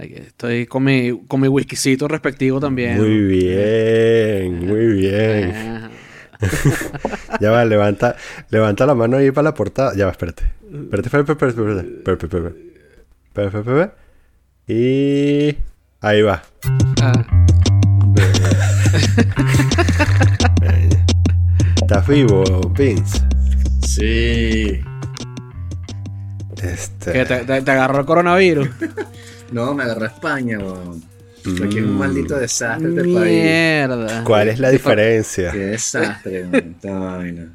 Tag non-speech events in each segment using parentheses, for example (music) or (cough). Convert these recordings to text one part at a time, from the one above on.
Estoy con mi, con mi whiskycito respectivo también. Muy bien, muy bien. (laughs) Ya va, levanta, levanta la mano ahí para la portada. Ya va, espérate. Espérate, espérate, espérate, espérate. Espérate, espérate. Espérate. Y... Ahí va. Ah, ¿Estás vivo, Vince? Sí. Este... te, te- te agarró el coronavirus. No, me agarró España, weón. Que es un Mm. maldito desastre este país. Mierda. ¿Cuál es la diferencia? Qué desastre, weón, esta vaina.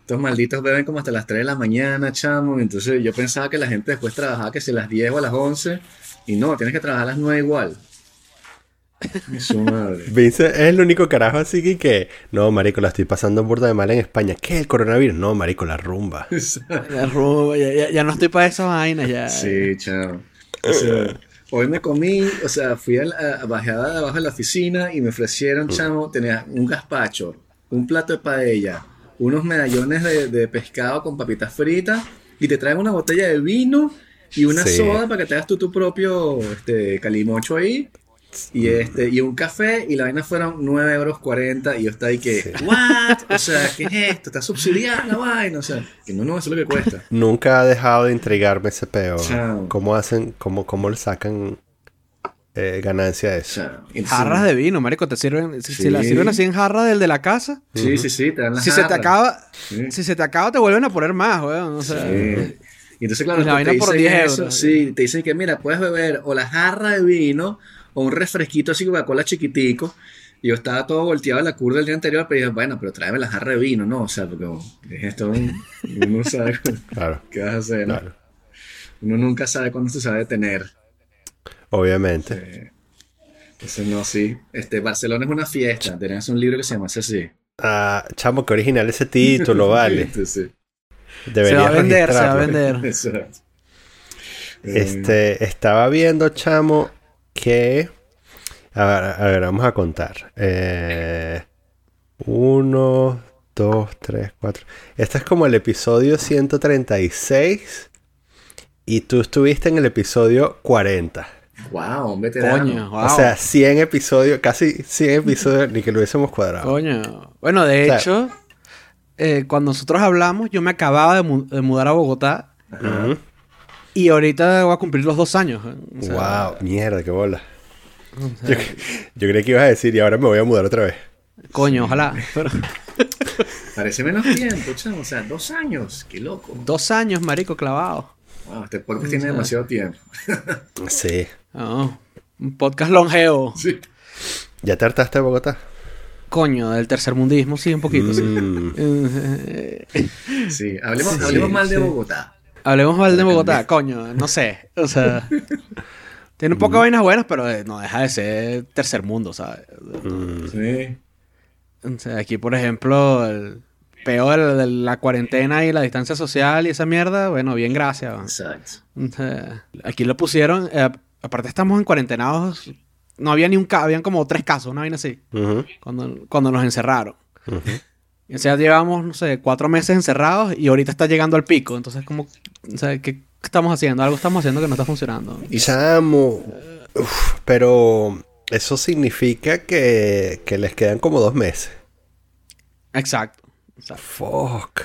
Estos malditos beben como hasta las 3 de la mañana, chamo. Entonces yo pensaba que la gente después trabajaba que si a las 10 o a las 11. Y no, tienes que trabajar a las 9 igual. Su madre. (laughs) Vince es el único carajo así que, que... No, marico, la estoy pasando burda de mal en España. ¿Qué? ¿El coronavirus? No, marico, la rumba. (laughs) La rumba, ya, ya- ya no estoy para esas vainas ya. Sí, chao. O sea, hoy me comí, o sea, fui a la a- bajé de abajo de la oficina y me ofrecieron, chamo, tenía un gazpacho, un plato de paella, unos medallones de, de pescado con papitas fritas y te traen una botella de vino y una Sí. soda para que te hagas tú tu propio este, calimocho ahí. Y este, y un café, y la vaina fueron 9 euros 40, y yo estaba ahí que, Sí. ¿what? O sea, ¿qué es esto? Está subsidiada la vaina, o sea, que no, no, eso es lo que cuesta. Nunca ha dejado de intrigarme ese peo. Chao. ¿Cómo hacen, cómo, cómo le sacan eh, ganancia de O eso? Jarras de vino, marico, te sirven. Si, si la Sí. sirven así en jarra del de la casa, Sí, sí, sí, te dan las si se te jarras. acaba, Sí. si se te acaba, te vuelven a poner más, weón. O sea, Sí. Y entonces, claro, Y la te vaina por dicen 10 eso. Sí, te dicen que, mira, puedes beber o la jarra de vino o un refresquito así Coca-Cola chiquitico. Y yo estaba todo volteado a la curva del día anterior, pero dije, bueno, pero tráeme la jarra de vino, ¿no? O sea, porque es esto, uno no sabe (laughs) Claro, (laughs) qué vas a hacer, ¿no? claro. Uno nunca sabe cuándo se sabe detener. Obviamente. Eh, Entonces, no, sí. Este, Barcelona es una fiesta. Tenés un libro que se llama así. Ah, chamo, qué original ese título, (laughs) vale. Se Deberías va a vender, se va a vender. exacto. Este, estaba viendo, chamo, que... A ver, a ver, vamos a contar. Eh, uno, dos, tres, cuatro. Este es como el episodio 136. Y tú estuviste en el episodio 40. Wow, un veterano. Coño, wow. O sea, 100 episodios, casi 100 episodios, ni que lo hubiésemos cuadrado. Coño. Bueno, de O sea- hecho, eh, cuando nosotros hablamos, yo me acababa de, mu- de mudar a Bogotá. Y ahorita voy a cumplir los dos años. ¿eh? O sea, wow, mierda, qué bola. o sea, Yo, yo creí que ibas a decir, y ahora me voy a mudar otra vez. Coño, ojalá. Pero, (laughs) Parece menos tiempo, chamo. O sea, dos años. Qué loco. dos años, marico, clavado. Wow, este podcast tiene demasiado tiempo. (laughs) Sí. No, un podcast longevo. Sí. ¿Ya te hartaste de Bogotá? Coño, del tercermundismo, sí, un poquito, sí. Mm. Eh, (laughs) Sí, hablemos, Sí, hablemos mal de. Bogotá. Hablemos mal de Bogotá, coño, no sé. O sea, tiene un poco de vainas buenas, pero eh, no deja de ser tercer mundo, ¿sabes? Mm. Sí. O sea, aquí, por ejemplo, el peor de la cuarentena y la distancia social y esa mierda, bueno, bien, gracias. ¿no? Exacto. Aquí lo pusieron, eh, aparte estamos en cuarentenados, no había ni un caso, habían como tres casos, una vaina así, cuando, cuando nos encerraron. ujú. O sea, llevamos, no sé, cuatro meses encerrados y ahorita está llegando al pico. Entonces, como, o sea, ¿qué estamos haciendo? Algo estamos haciendo que no está funcionando. Y Chamo. Uf, pero eso significa que, que les quedan como dos meses. Exacto. Exacto. Fuck.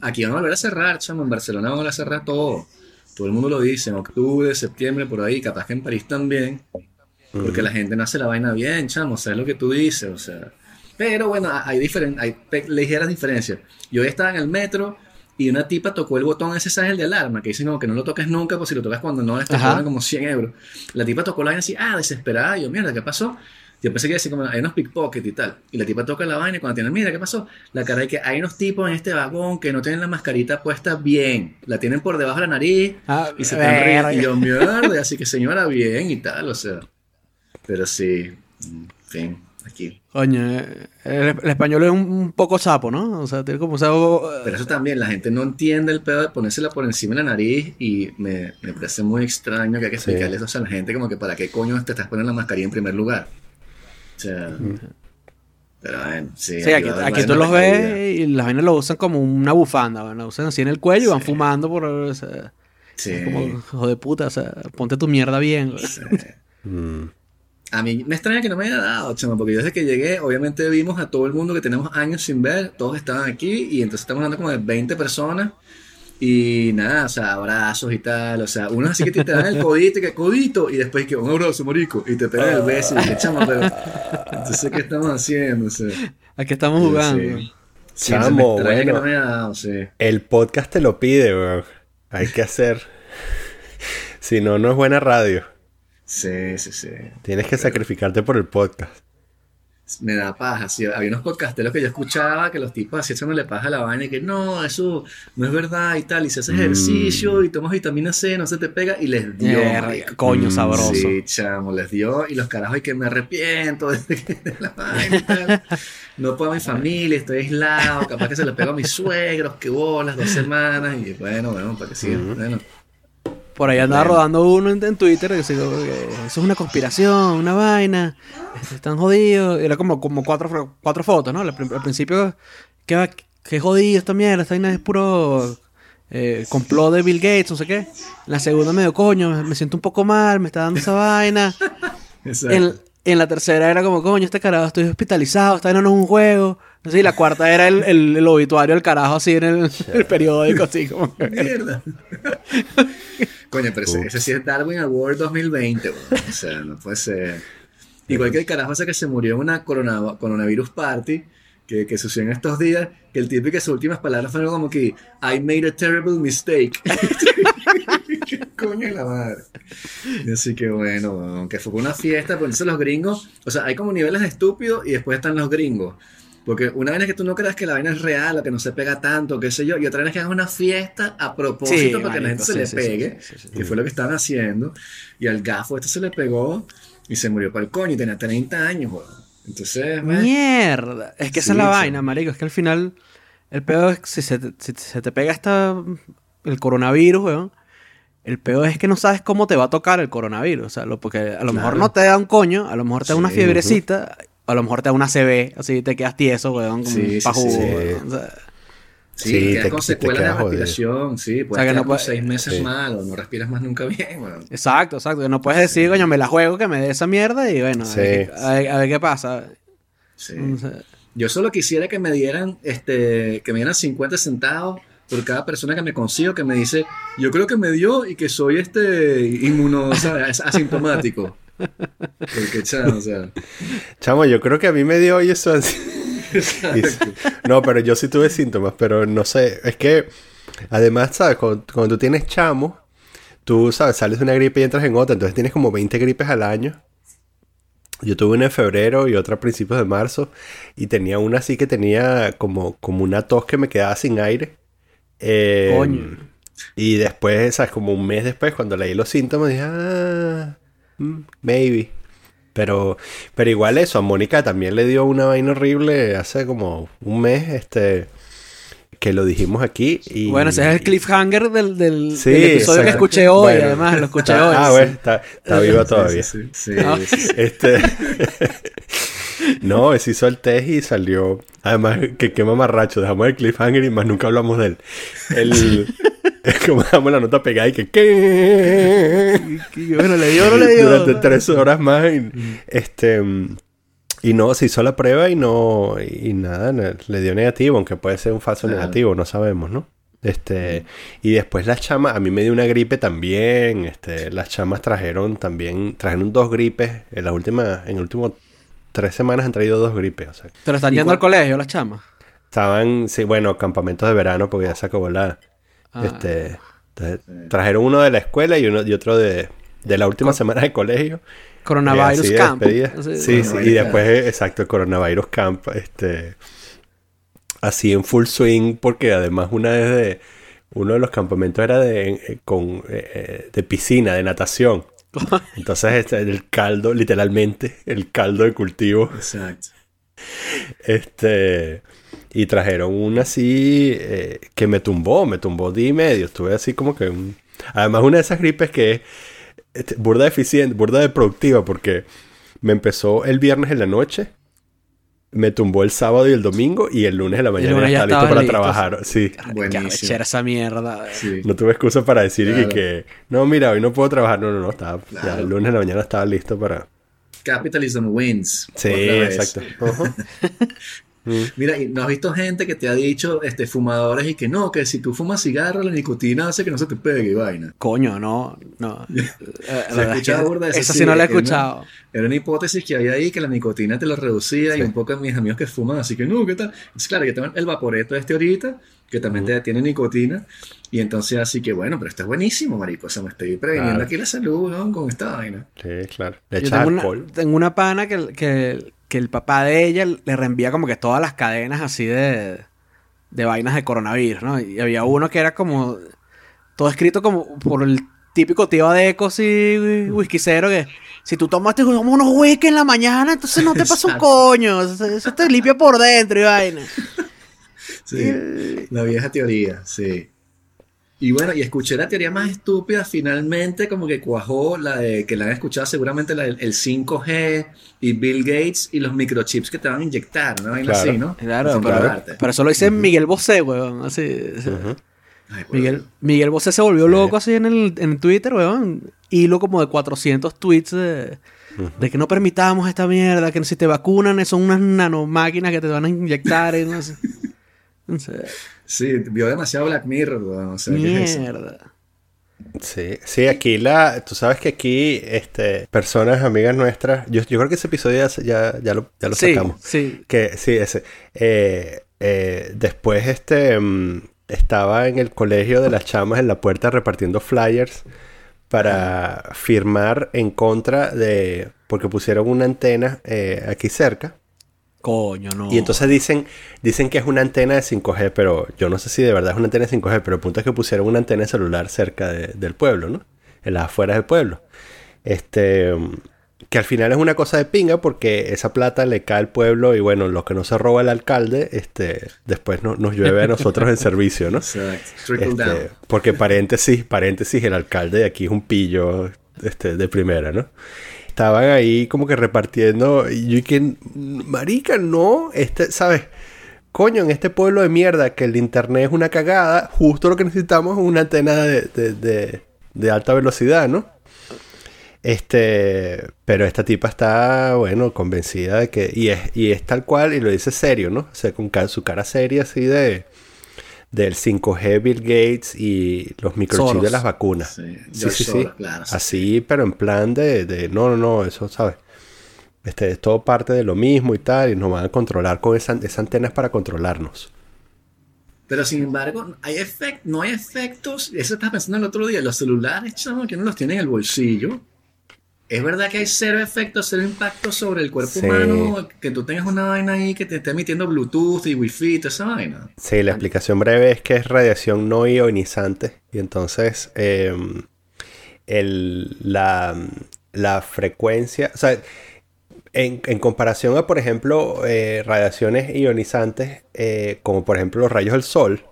aquí van a volver a cerrar, chamo. En Barcelona van a volver a cerrar todo. Todo el mundo lo dice. En octubre, septiembre, por ahí. Capaz que en París también. Porque la gente no hace la vaina bien, chamo. ¿Sabes lo que tú dices? O sea. Pero bueno, hay, diferen- hay ligeras diferencias. Yo hoy estaba en el metro y una tipa tocó el botón ese, ¿sabes? El de alarma, que dice no, que no lo toques nunca, pues si lo tocas cuando no, te cobran como 100 euros. La tipa tocó la vaina así, ah, desesperada. Y yo, mierda, ¿qué pasó? Yo pensé que decía como, hay unos pickpockets y tal. Y la tipa toca la vaina y cuando tiene, mira, ¿qué pasó? La cara de que hay unos tipos en este vagón que no tienen la mascarita puesta bien. La tienen por debajo de la nariz Ah, y se están riendo. Y yo, mierda, así que señora, bien y tal, o sea. Pero sí, en fin, aquí. Coño, eh, el, el español es un, un poco sapo, ¿no? O sea, tiene como sapo... eh, Pero eso también, la gente no entiende el pedo de ponérsela por encima de la nariz y me, me parece muy extraño que hay que Sí. explicarle eso a la gente como que para qué coño te estás poniendo la mascarilla en primer lugar. O sea, pero bueno, sí. Sí, aquí, tú los ves y las vainas lo usan como una bufanda, ¿no? Lo usan así en el cuello y van fumando por... o sea, Sí. Como, hijo de puta, o sea, ponte tu mierda bien. Sí. Mm. A mí me extraña que no me haya dado, chamo, porque yo desde que llegué, obviamente vimos a todo el mundo que tenemos años sin ver, todos estaban aquí, y entonces estamos hablando como de 20 personas, y nada, o sea, abrazos y tal, o sea, unos así que te, te dan el codito, y que codito, y después que un abrazo, marico, y te pegan el beso, y que chamo, pero, entonces, ¿qué estamos haciendo? O sea, Aquí estamos jugando. Sí. Sí, Chamo, extraña que bueno. no me haya dado, sí. El podcast te lo pide, weón. Hay que hacer. (laughs) si no, no es buena radio. Sí, sí, sí. Tienes que sacrificarte por el podcast. Me da paja, sí. Había unos podcasteros que yo escuchaba que los tipos así no le paja la vaina y que no, eso no es verdad y tal. Y si haces Mm. ejercicio y tomas vitamina C, no se te pega. Y les dio. Marico. coño, Mm, sabroso. Sí, chamo, les dio. Y los carajos, y que me arrepiento de, de la vaina y tal. No puedo a mi familia, estoy aislado. Capaz que se le pego a mis suegros, que bolas, dos semanas. Y bueno, bueno, para que sigan. Ujú. Bueno, Por ahí andaba rodando uno en, en Twitter que decía eso es una conspiración, una vaina, este, están jodidos. Era como, como cuatro, cuatro fotos, ¿no? Al, principio, que, va- que jodido esta mierda, esta vaina es puro eh, complot de Bill Gates, no sé qué. En la segunda medio coño, me, me siento un poco mal, me está dando esa vaina. (laughs) exacto. En, en la tercera era como, coño, este carajo, estoy hospitalizado, esta vaina no es un juego. No sé, y la cuarta era el, el, el obituario del carajo así en el, el periódico, así como que- (laughs) Mierda. (laughs) Coño, pero ese, ese sí es Darwin Award 2020, weón. O sea, no puede ser. Igual que el carajo ese que se murió en una corona- coronavirus party que, que sucedió en estos días, que el tipo que sus últimas palabras fueron como que I made a terrible mistake. (laughs) Coño la madre. Y así que bueno, aunque fue una fiesta, pero entonces los gringos, o sea, hay como niveles de estúpido y después están los gringos. Porque una vaina es que tú no creas que la vaina es real o que no se pega tanto, qué sé yo, y otra vaina es que hagan una fiesta a propósito para que la gente se le sí, pegue, que fue lo que estaban haciendo, y al gafo este se le pegó y se murió para el coño y tenía 30 años, weón. Entonces, bueno, Mierda. Es que esa es la vaina, marico. Es que al final, el peor es que si se, te- si se te pega esta, el coronavirus, weón. El peor es que no sabes cómo te va a tocar el coronavirus. O sea, lo, porque a lo mejor no te da un coño, a lo mejor te da una fiebrecita, a lo mejor te da una CB, así te quedas tieso, weón, como Sí, un sí, sí. weón. O sea, sí, Sí, quedas te- con te secuelas de quedas respiración, sí, puedes sea, que quedar no puede- seis meses sí. mal o no respiras más nunca bien, weón. exacto, exacto. Que no puedes decir, coño, me la juego, que me dé esa mierda y bueno, Sí. a, ver, qué- a ver- a ver qué pasa. Sí. O sea, Yo solo quisiera que me dieran, este, que me dieran 50 centavos por cada persona que me consigo que me dice, yo creo que me dio y que soy este inmuno, ¿sabes? (laughs) asintomático. Porque, chamo, o sea, Chamo, yo creo que a mí me dio hoy eso. así. (laughs) No, pero yo sí tuve síntomas, pero no sé. Es que, además, ¿sabes? Cuando, cuando tú tienes chamo, tú, ¿sabes? Sales de una gripe y entras en otra, entonces tienes como 20 gripes al año. Yo tuve una en febrero y otra a principios de marzo. Y tenía una así que tenía como, como una tos que me quedaba sin aire. Eh, Coño. Y después, ¿sabes? Como un mes después, cuando leí los síntomas, dije, ah, mm, maybe. Pero, pero igual eso, a Mónica también le dio una vaina horrible hace como un mes, este, que lo dijimos aquí. Y, Bueno, ese es el cliffhanger del, del, Sí, del episodio que escuché hoy, Bueno. además, lo escuché Está- hoy. Ah, sí. bueno, está, está viva todavía. Sí, sí, sí. Ah. Sí, sí. Este. (laughs) no, se hizo el test y salió. Además, que qué mamarracho. Dejamos el cliffhanger y más nunca hablamos de él. El. (laughs) es (laughs) como dejamos la nota pegada y que. ¿qué? Bueno, le dio no le dio. Durante tres horas más. Y, este. Y no, se hizo la prueba y no. Y nada, le dio negativo, aunque puede ser un falso negativo, no sabemos, ¿no? Este. Y después las chamas, a mí me dio una gripe también. Este, las chamas trajeron también. Trajeron dos gripes. En las últimas. En el último tres semanas han traído dos gripes. O sea, Pero están ¿Y yendo al colegio las chamas. estaban, sí, bueno, campamentos de verano porque ya se acabó la. Ah. Este. entonces, trajeron uno de la escuela y uno y otro de, de la última semana de colegio. Coronavirus Eh, Camp. Sí, sí, y después, exacto, el coronavirus camp, este, así en full swing, porque además una vez de, uno de los campamentos era de, eh, con, eh, eh, de piscina, de natación. (laughs) Entonces, este, el caldo, literalmente, el caldo de cultivo, Exacto. este, y trajeron una así eh, que me tumbó, me tumbó día y medio, estuve así como que, un- además una de esas gripes que es este, burda eficiente, burda de productiva, porque me empezó el viernes en la noche, me tumbó el sábado y el domingo y el lunes de la mañana lunes ya ya estaba listo para estabas listo, trabajar. Sí. Qué Buenísimo. esa mierda. Sí. No tuve excusa para decir Claro. que, que, no, mira, hoy no puedo trabajar. No, no, no, estaba, ya Claro. el lunes de la mañana estaba listo para... Capitalism wins. Sí, otra vez. exacto. (laughs) Ujú. Mira, ¿y ¿no has visto gente que te ha dicho, este, fumadores, y que no, que si tú fumas cigarro, la nicotina hace que no se te pegue y vaina? Coño, no, no. (laughs) Eh, la es escuchado que burda de eso, Esa sí, sí no la he que escuchado. Era una hipótesis que había ahí que la nicotina te lo reducía y un poco a mis amigos que fuman, así que no, ¿qué tal? Es claro, yo tengo el vaporeto este ahorita, que también te tiene nicotina, y entonces así que bueno, pero esto es buenísimo, marico, o sea, me estoy preveniendo Claro. aquí la salud, ¿no? Con esta vaina. Sí, claro. Le tengo una, alcohol. tengo una pana que, que, que el papá de ella le reenvía como que todas las cadenas así de, de vainas de coronavirus, ¿no? Y había uno que era como todo escrito como por el típico tío Adeco, así, whiskycero, que si tú tomaste como unos whisky en la mañana, entonces no te pasa un coño, eso, eso te limpia por dentro y vaina. Sí, la vieja teoría, sí. Y bueno, y escuché la teoría más estúpida, finalmente como que cuajó la de que la han escuchado seguramente la del el 5G y Bill Gates y los microchips que te van a inyectar, ¿no? Claro. así, ¿no? Claro, pero, pararte. pero eso lo dice Miguel Bosé, weón, así. Ay, por Miguel. Miguel Bosé se volvió loco así en el en Twitter, weón. Hilo como de 400 tweets de, de que no permitamos esta mierda, que si te vacunan son unas nanomáquinas que te van a inyectar y no sé. (laughs) No sé. Sí, vio demasiado Black Mirror, weón, o. Mierda. Sí, sí, aquí la, tú sabes que aquí, este, personas, amigas nuestras, yo, yo creo que ese episodio ya, ya, ya lo, ya lo Sí, sacamos. sí. Que sí, ese. Eh, eh, después, este, mm, estaba en el colegio de las chamas en la puerta repartiendo flyers para firmar en contra de, porque pusieron una antena eh, aquí cerca. Coño, no. Y entonces dicen, dicen que es una antena de 5G, pero yo no sé si de verdad es una antena de 5G, pero el punto es que pusieron una antena de celular cerca de- del pueblo, ¿no? En las afueras del pueblo. Este, que al final es una cosa de pinga porque esa plata le cae al pueblo y bueno, lo que no se roba el alcalde, este, después no- nos llueve a nosotros en servicio, ¿no? (laughs) Este, down. porque paréntesis, paréntesis, el alcalde de aquí es un pillo este, de primera, ¿no? Estaban ahí como que repartiendo y yo que, marica, no, este, ¿sabes? Coño, en este pueblo de mierda que el internet es una cagada, justo lo que necesitamos es una antena de, de- de- de alta velocidad, ¿no? Este, pero esta tipa está, bueno, convencida de que, y es, y es tal cual, y lo dice serio, ¿no? O sea, con su cara seria así de, del 5G Bill Gates y los microchips Soros. de las vacunas. Sí, Sí, sí, claro, sí. Así, pero en plan de, de, no, no, no, eso, ¿sabes? Este, es todo parte de lo mismo y tal, y nos van a controlar con esa, esa antena es para controlarnos. Pero sin embargo, hay efect no hay efectos. Eso estaba pensando el otro día. Los celulares, chamo, que uno los tiene en el bolsillo. Es verdad que hay cero efectos, cero impacto sobre el cuerpo Sí. humano. Que tú tengas una vaina ahí que te esté emitiendo Bluetooth y Wi-Fi toda esa vaina. Sí, la explicación breve es que es radiación no ionizante y entonces eh, el- la, la frecuencia, o sea, en, en comparación a, por ejemplo, eh, radiaciones ionizantes, eh, como por ejemplo los rayos del sol,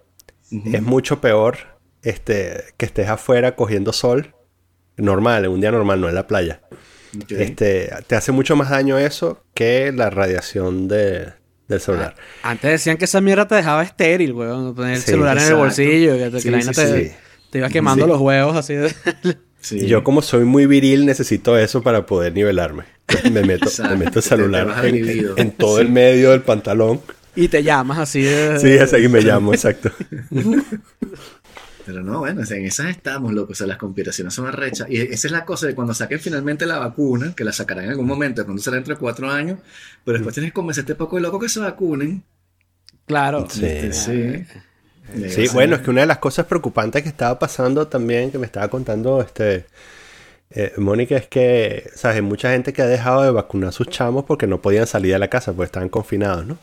es mucho peor este, que estés afuera cogiendo sol normal, en un día normal, no en la playa. Ok. Este, te hace mucho más daño eso que la radiación de- del celular. Antes decían que esa mierda te dejaba estéril, weón. Tener el Sí, celular en el exacto. bolsillo. Que, te- que Sí, sí, te, sí. te iba quemando Sí. los huevos así de... (laughs) Sí. Y yo como soy muy viril necesito eso para poder nivelarme. Me meto, Exacto, (laughs) me meto el celular en, dividido. en todo el medio del pantalón. y te llamas así de... Sí, ahí me llamo, exacto. (laughs) Pero no, bueno, en esas estamos, loco. O sea, las conspiraciones son arrechas. Y esa es la cosa de cuando saquen finalmente la vacuna, que la sacarán en algún momento, de pronto será entre cuatro años, pero después tienes que convencer a este poco de loco que se vacunen. Claro. Sí. Este, sí. Sí, bueno, es que una de las cosas preocupantes que estaba pasando también, que me estaba contando este eh, Mónica, es que, ¿sabes? Hay mucha gente que ha dejado de vacunar a sus chamos porque no podían salir de la casa, porque estaban confinados, ¿no?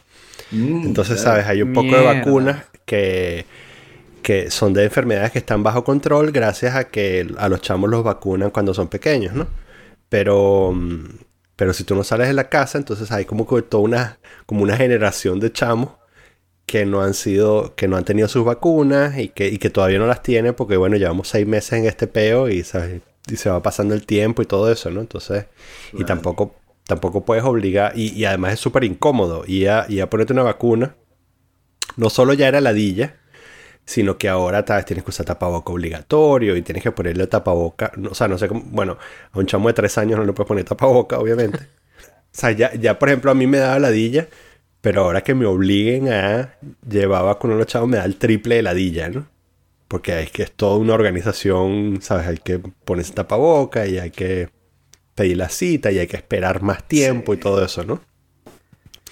Mm, Entonces, claro. ¿sabes? Hay un poco de vacunas que, que son de enfermedades que están bajo control gracias a que a los chamos los vacunan cuando son pequeños, ¿no? Pero, mm, pero si tú no sales de la casa, entonces hay como que toda una, como una generación de chamos que no han sido, que no han tenido sus vacunas y que, y que todavía no las tienen porque, bueno, llevamos seis meses en este peo y, ¿sabes? y se va pasando el tiempo y todo eso, ¿no? Entonces, y tampoco, tampoco puedes obligar, y, y además es súper incómodo, y a, y a ponerte una vacuna, no solo ya era ladilla, sino que ahora tal vez tienes que usar tapaboca obligatorio y tienes que ponerle tapaboca, o sea, no sé cómo, bueno, a un chamo de tres años no le puedes poner tapaboca, obviamente. o sea, ya, ya por ejemplo a mí me da ladilla, pero ahora que me obliguen a llevar vacuna a los chavos me da el triple de ladilla, ¿no? Porque es que es toda una organización, ¿sabes? Hay que ponerse tapaboca y hay que pedir la cita y hay que esperar más tiempo y todo eso, ¿no?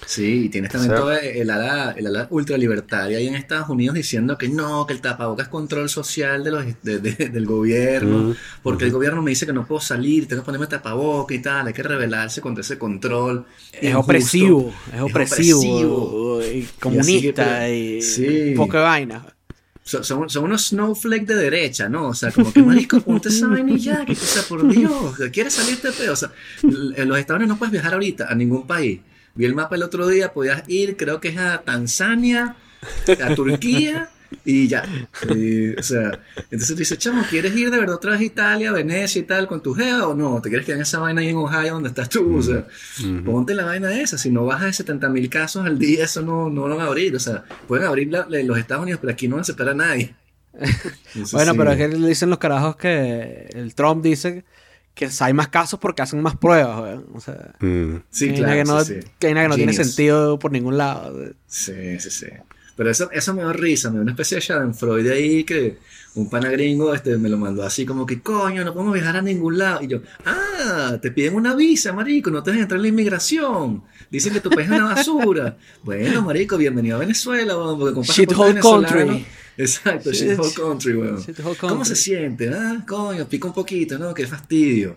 Sí, y tienes también O sea- todo el ala, el ala ultralibertaria ahí en Estados Unidos diciendo que no, que el tapabocas es control social de los, de- de- del gobierno, porque el gobierno me dice que no puedo salir, tengo que ponerme tapabocas y tal, hay que rebelarse contra ese control. Es injusto. opresivo, es opresivo, opresivo. y comunista así y, que- sí. poca vaina. Son, son, son unos snowflakes de derecha, ¿no? O sea, como que marico, ponte esa vaina y ya, que, o sea, por (laughs) Dios, ¿quieres salirte? O sea, en los Estados Unidos no puedes viajar ahorita a ningún país. Vi el mapa el otro día, podías ir, creo que es a Tanzania, a (laughs) Turquía y ya. Y, o sea, entonces tú dices, chamo, ¿quieres ir de verdad otra vez a Italia, Venecia y tal con tu gea o no? ¿Te quieres quedar en esa vaina ahí en Ohio donde estás tú? O sea, ponte la vaina esa. Si no bajas de 70 mil casos al día, eso no, no lo van a abrir. O sea, pueden abrir la- la- los Estados Unidos, pero aquí no van a aceptar a nadie. (laughs) Bueno, sí. pero es que le dicen los carajos que el Trump dice que hay más casos porque hacen más pruebas. O sea, Mm. Sí, que hay claro, una que no, sí, sí. que hay una que no tiene sentido por ningún lado. Sí, sí, sí. Pero eso, eso me dio risa, me dio una especie de Schadenfreude ahí que un pana gringo este, me lo mandó así como que, coño, no podemos viajar a ningún lado. Y yo, ah, te piden una visa, marico, no te dejan entrar en la inmigración. Dicen que tu país es una basura. (laughs) bueno, marico, bienvenido a Venezuela, porque venezolano- country. Exacto, Shit- shithole country, weón. shithole ¿Cómo country. se siente? Ah, coño, pica un poquito, ¿no? Qué fastidio.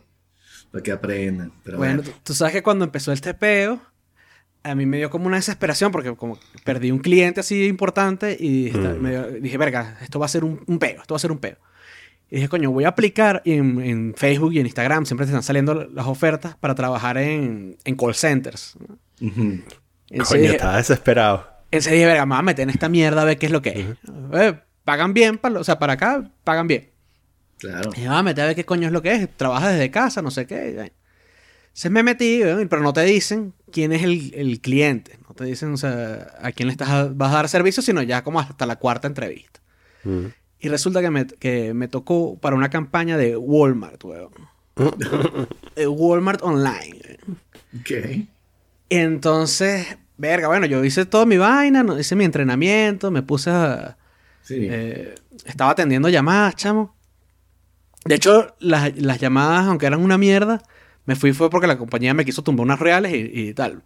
Para que aprendan. Pero Bueno, bueno, tú, tú sabes que cuando empezó el tepeo, a mí me dio como una desesperación porque como perdí un cliente así importante y Mm. me dio- dije, verga, esto va a ser un, un peo, esto va a ser un peo. Y dije, coño, voy a aplicar y en, en Facebook y en Instagram, siempre te están saliendo las ofertas para trabajar en, en call centers. ¿no? ujú. Entonces Coño, dije, estaba desesperado. Entonces dije, verga, me voy a meter en esta mierda a ver qué es lo que es. Eh, pagan bien, para, o sea, para acá pagan bien. claro. Y me voy a meter a ver qué coño es lo que es. Trabaja desde casa, no sé qué. Entonces me metí, pero no te dicen quién es el, el cliente. No te dicen, o sea, a quién le estás a- vas a dar servicio, sino ya como hasta la cuarta entrevista. Y resulta que me, que me tocó para una campaña de Walmart, weón. (laughs) Walmart Online. Ok. Entonces, verga, bueno, yo hice toda mi vaina, no- hice mi entrenamiento, me puse a... Sí. Eh, estaba atendiendo llamadas, chamo. De hecho, las, las llamadas, aunque eran una mierda, me fui fue porque la compañía me quiso tumbar unas reales y, y tal.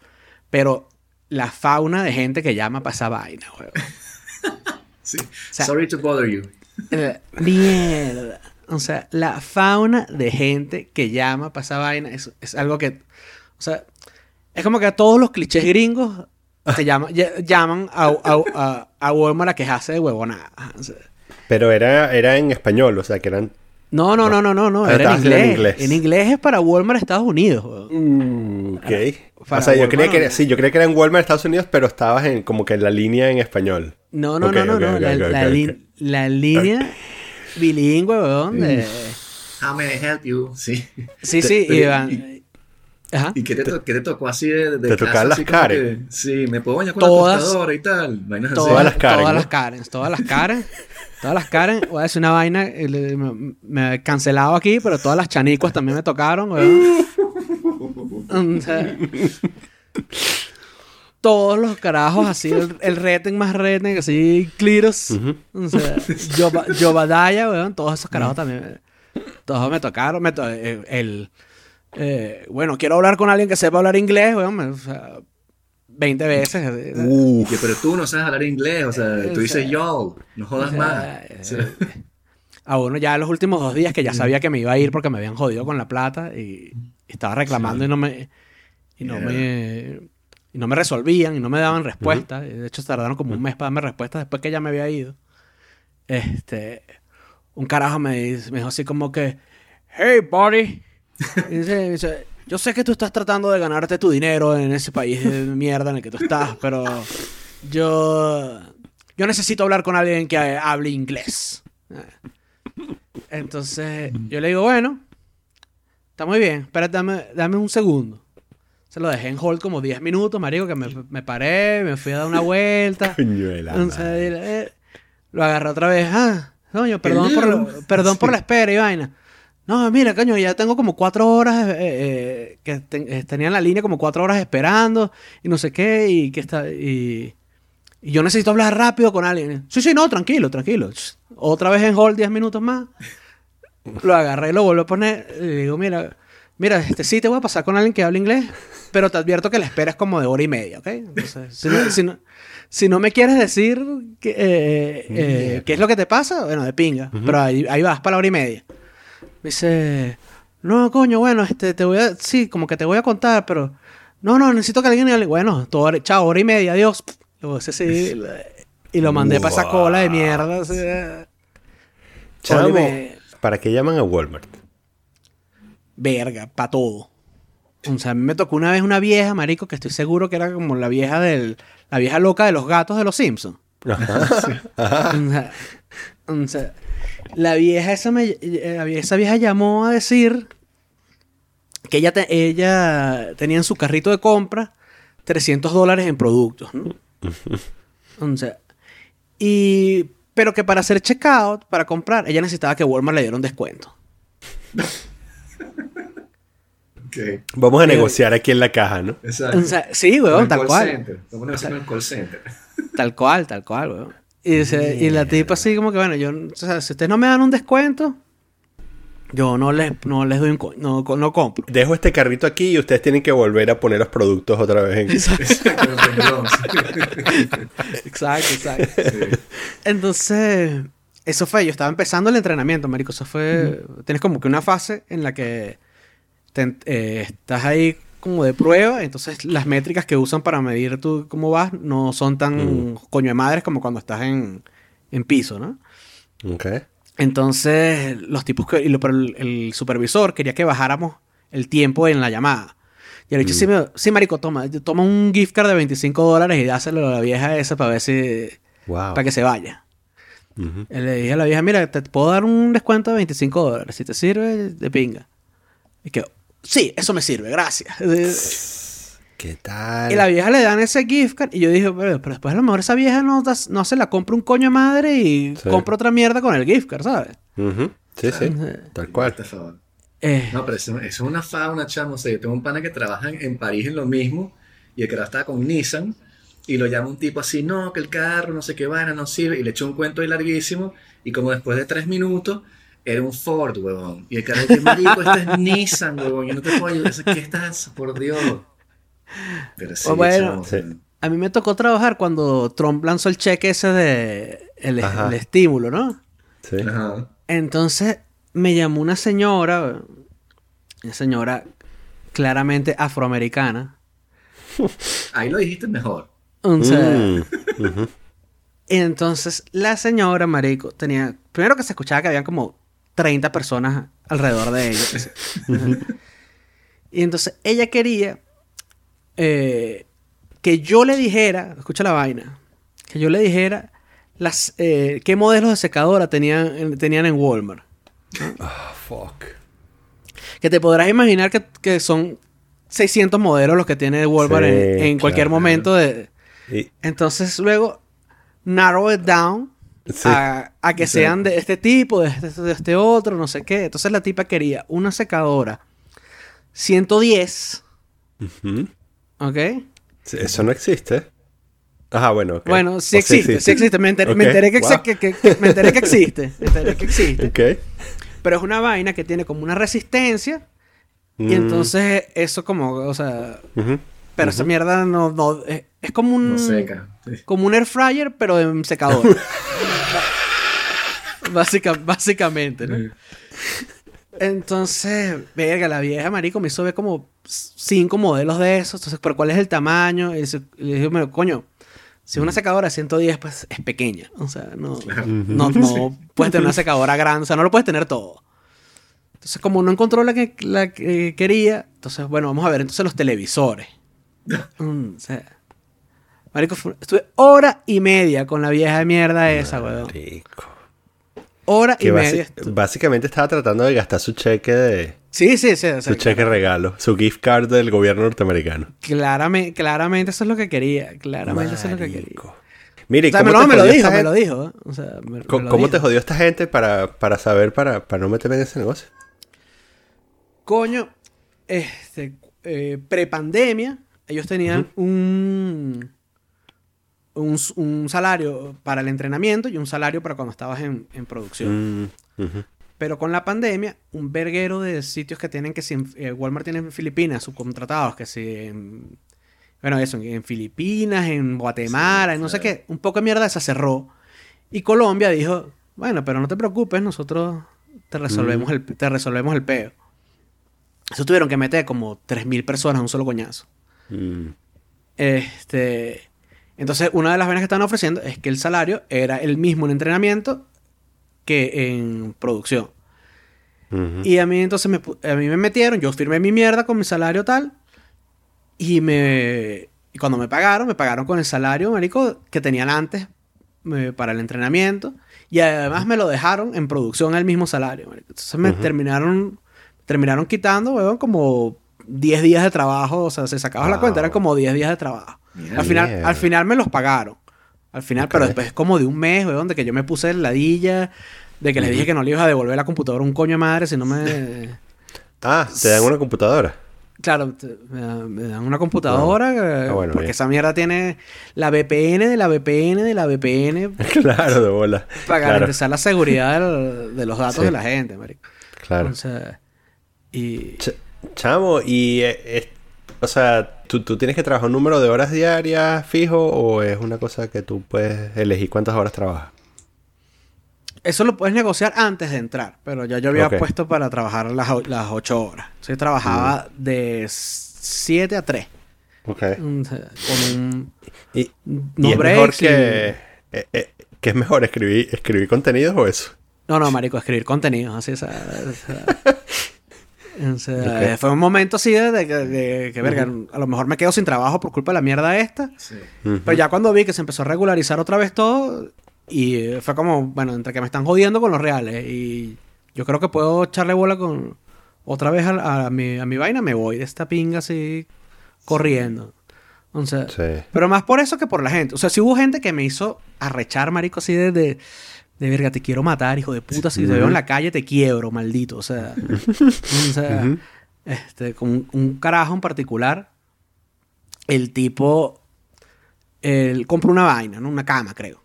Pero la fauna de gente que llama para esa vaina, weón. (laughs) Sí. sea- Sorry to bother you. Eh, Mierda. O sea, la fauna de gente que llama para esa vaina es, es algo que. O sea, es como que a todos los clichés gringos te llaman, ll- llaman a, a, a, a Walmart a quejarse de huevonada. Pero era, era en español, o sea, que eran... no, no, no, no, no, no. Ah, Era en inglés. En inglés es para Walmart Estados Unidos. weón. Mm, ok. para o sea, yo creía que era, sí, yo creía que era en Walmart Estados Unidos, pero estabas en como que en la línea en español. No, no, no, no, no. la, la li- línea bilingüe, weón. de- How may I help you? Sí. Sí, sí. te- Y, van- y- Ajá. ¿Y qué te, to- qué te tocó así de, de Te tocaban las así Karen. que, Sí, me puedo bañar con Todas- la tostadora y tal. Vainas así. Todas las Karen, Todas ¿no? las Karen, todas las Karen. Todas las Karen. Voy a decir una vaina. eh, Me, me he cancelado aquí, pero todas las chanicuas también me tocaron, weón. O sea, todos los carajos así, el, el reten más reten, así, Cliros. Ujú. O sea, Yobadaya, weón. Todos esos carajos también. Todos me tocaron. Me to- eh, el, eh, bueno, quiero hablar con alguien que sepa hablar inglés, weón. o sea, 20 veces. Uf. Pero tú no sabes hablar inglés, o sea, tú dices yo, no jodas O sea, más. eh, O sea, (laughs) A uno ya los últimos dos días que ya sabía que me iba a ir porque me habían jodido con la plata y, estaba reclamando y no me y no me y no me resolvían y no me daban respuesta. Y De hecho tardaron como un mes para darme respuesta después que ya me había ido. Este un carajo me, dice- me dijo así como que hey buddy dice, me dice, yo sé que tú estás tratando de ganarte tu dinero en ese país de mierda en el que tú estás, pero yo yo necesito hablar con alguien que hable inglés. Entonces yo le digo, bueno, está muy bien, espérate, dame, dame un segundo. Se lo dejé en hold como 10 minutos, marico, que me, me paré, me fui a dar una vuelta. (laughs) Entonces, eh, lo agarré otra vez. Ah, coño, perdón, por, (laughs) perdón por la espera y vaina. No, mira, coño, ya tengo como cuatro horas, eh, eh, que te- eh, tenía en la línea como cuatro horas esperando y no sé qué, y que está, y, y yo necesito hablar rápido con alguien. Sí, sí, no, tranquilo, tranquilo. Otra vez en hold 10 minutos más. Lo agarré y lo vuelvo a poner. Y le digo, mira, mira, este sí te voy a pasar con alguien que hable inglés, pero te advierto que la espera es como de hora y media, ¿ok? Entonces, si no, si no, si no me quieres decir que, eh, eh, qué es lo que te pasa, bueno, de pinga. Pero ahí, ahí vas para la hora y media. Me dice, no, coño, bueno, este, te voy a, sí, como que te voy a contar, pero, no, no, necesito que alguien. Bueno, todo, hora- chao, hora y media, adiós. Luego, ese sí, y lo mandé para esa cola de mierda. y media. ¿para qué llaman a Walmart? verga, para todo. O sea, a mí me tocó una vez una vieja, marico, que estoy seguro que era como la vieja del... La vieja loca de los gatos de los Simpsons. Ajá. (laughs) O sea, o sea, la vieja esa, me, eh, esa vieja llamó a decir que ella, te- ella tenía en su carrito de compra 300 dólares en productos, ¿no? (laughs) O sea, y... Pero que para hacer checkout, para comprar, ella necesitaba que Walmart le diera un descuento. Vamos a Eh, negociar aquí en la caja, ¿no? Exacto. O sea, sí, weón, tal cual. center. Vamos a negociar con el call center. Tal cual, tal cual, weón. Y, dice- y la tipa así como que, bueno, yo, o sea, si ustedes no me dan un descuento, yo no les, no les doy un co- no, no compro. Dejo este carrito aquí y ustedes tienen que volver a poner los productos otra vez en... Exacto, (laughs) perdón. Exacto, exacto. Sí. Entonces, eso fue, yo estaba empezando el entrenamiento, marico. Eso fue, tienes como que una fase en la que te- eh, estás ahí como de prueba, entonces las métricas que usan para medir tú cómo vas no son tan coño de madres como cuando estás en, en piso, ¿no? Ok. Entonces, los tipos que. y lo- pero el, el supervisor quería que bajáramos el tiempo en la llamada. Y el dicho, sí, me- sí, marico, toma, toma un gift card de 25 dólares y dáselo a la vieja esa para ver si. Wow. para que se vaya. Y le dije a la vieja, mira, te puedo dar un descuento de 25 dólares. Si te sirve, de pinga. Y que, sí, eso me sirve, gracias. (laughs) ¿Qué tal? Y la vieja le dan ese gift card. Y yo dije, pero, pero después a lo mejor esa vieja no, das- no se la compra un coño de madre y Sí. compra otra mierda con el gift card, ¿sabes? Ujú. Sí, sí. Tal cual. Por favor. Eh, No, pero eso, eso es una fauna, chamo. O sea, yo tengo un pana que trabaja en, en París en lo mismo y el que estaba con Nissan y lo llama un tipo así, no, que el carro, no sé qué vaina, no sirve. Y le echó un cuento ahí larguísimo y como después de tres minutos era un Ford, huevón. Y el carro dice, marico, este es (laughs) Nissan, huevón. Yo no te puedo ayudar. ¿Qué estás? Por Dios. Pero sí, bueno, sí. A mí me tocó trabajar cuando Trump lanzó el cheque ese de el, estímulo, ¿no? Sí. Ajá. Entonces me llamó una señora, una señora claramente afroamericana. Ahí lo dijiste mejor. O sea, Mm. (laughs) Entonces la señora, marico, tenía... Primero que se escuchaba que habían como 30 personas alrededor de ella. (laughs) y entonces ella quería eh, que yo le dijera, escucha la vaina, que yo le dijera las, eh, qué modelos de secadora tenían, en- tenían en Walmart. Ah, fuck. Que te podrás imaginar que, que son 600 modelos los que tiene Walmart Sí, en, en cualquier claro. momento de... Entonces luego narrow it down Sí. a, a que Sí. sean de este tipo, de este, de este otro, no sé qué. Entonces la tipa quería una secadora 110, Ujú. ¿ok? Sí, Eso no existe. Ajá, bueno. ok. Bueno, sí existe, sí existe. Me enteré, me Ok, enteré que, wow. que- que- que- me enteré que existe. Me enteré que existe. Ok. Pero es una vaina que tiene como una resistencia. Y Mm, entonces eso como, o sea... Pero esa mierda no... no es, es como un... No seca. Sí. Como un air fryer, pero en secador. (laughs) Básica- básicamente, ¿no? Entonces, verga, la vieja marico me hizo ver como cinco modelos de esos. Entonces, ¿pero cuál es el tamaño? Y le dije, bueno, coño, si es una secadora de 110, pues es pequeña. O sea, no, no, no (laughs) puedes tener una secadora grande. O sea, no lo puedes tener todo. Entonces, como no encontró la que, la que quería, entonces, bueno, vamos a ver entonces los televisores. (laughs) Mm, o sea, marico, fue- estuve hora y media con la vieja de mierda esa, weón. Rico. Hora y Que media. estu- básicamente estaba tratando de gastar su cheque de... Sí, sí, sí. o sea, Su cheque regalo. Su gift card del gobierno norteamericano. claramente, claramente eso es lo que quería. Claramente eso es lo que quería. Marico. Mire, O sea, ¿cómo me, te lo, me lo jodió dijo, esta me gente? lo dijo. ¿eh? O sea, me, me Co- lo ¿Cómo dijo. te jodió esta gente para, para saber, para, para no meterme en ese negocio? Coño, este, eh, prepandemia, ellos tenían un, un, un salario para el entrenamiento y un salario para cuando estabas en, en producción. Mm. Pero con la pandemia, un verguero de sitios que tienen que si eh, Walmart tiene en Filipinas, subcontratados, que si en, bueno, eso, en, en Filipinas, en Guatemala, en no sé qué, un poco de mierda se cerró. Y Colombia dijo, bueno, pero no te preocupes, nosotros te resolvemos, el, te resolvemos el peo. Eso tuvieron que meter como 3.000 personas a un solo coñazo. Mm, Este, entonces, una de las vainas que estaban ofreciendo es que el salario era el mismo en entrenamiento que en producción. Y a mí entonces me, a mí me metieron, yo firmé mi mierda con mi salario tal. Y me y cuando me pagaron, me pagaron con el salario, marico, que tenían antes eh, para el entrenamiento. Y además me lo dejaron en producción el mismo salario, marico. Entonces me Ujú. terminaron terminaron quitando, weón, como 10 días de trabajo. O sea, se sacabas la cuenta, eran como 10 días de trabajo. Al final, al final me los pagaron. Al final, pero después como de un mes, weón, de que yo me puse en ladilla, de que les dije que no le iba a devolver la computadora un coño de madre si no me... (laughs) Ah, te dan una computadora. Claro, me, dan, me dan una computadora, eh, Ah, bueno, porque bien. esa mierda tiene la VPN de la VPN de la VPN (laughs) claro, de bola. para claro, garantizar la seguridad de los datos Sí. de la gente, marico. claro. Entonces, y... chamo, y... eh, es- o sea, ¿tú, ¿tú tienes que trabajar un número de horas diarias fijo o es una cosa que tú puedes elegir cuántas horas trabajas? Eso lo puedes negociar antes de entrar, pero ya yo había puesto para trabajar las, las 8 horas. Entonces yo trabajaba de 7 a 3. Ok. Con un... Y, No y es mejor y- que... eh, eh, ¿Qué es mejor, escribir, escribir contenidos o eso? No, no, marico, escribir contenidos, así, o sea... o sea, o sea, Ok. Fue un momento así de, de que, de que, verga, a lo mejor me quedo sin trabajo por culpa de la mierda esta. Sí. Pero ya cuando vi que se empezó a regularizar otra vez todo, y fue como, bueno, entre que me están jodiendo con los reales, y yo creo que puedo echarle bola con otra vez a, a mi, a mi vaina, me voy de esta pinga así corriendo. O sea, Sí. pero más por eso que por la gente. O sea, si hubo gente que me hizo arrechar, marico, así de, de, de verga, te quiero matar, hijo de puta. Si te veo en la calle, te quiebro, maldito. O sea, o sea Ujú. este, con un, carajo en particular, el tipo, él compró una vaina, ¿no? Una cama, creo.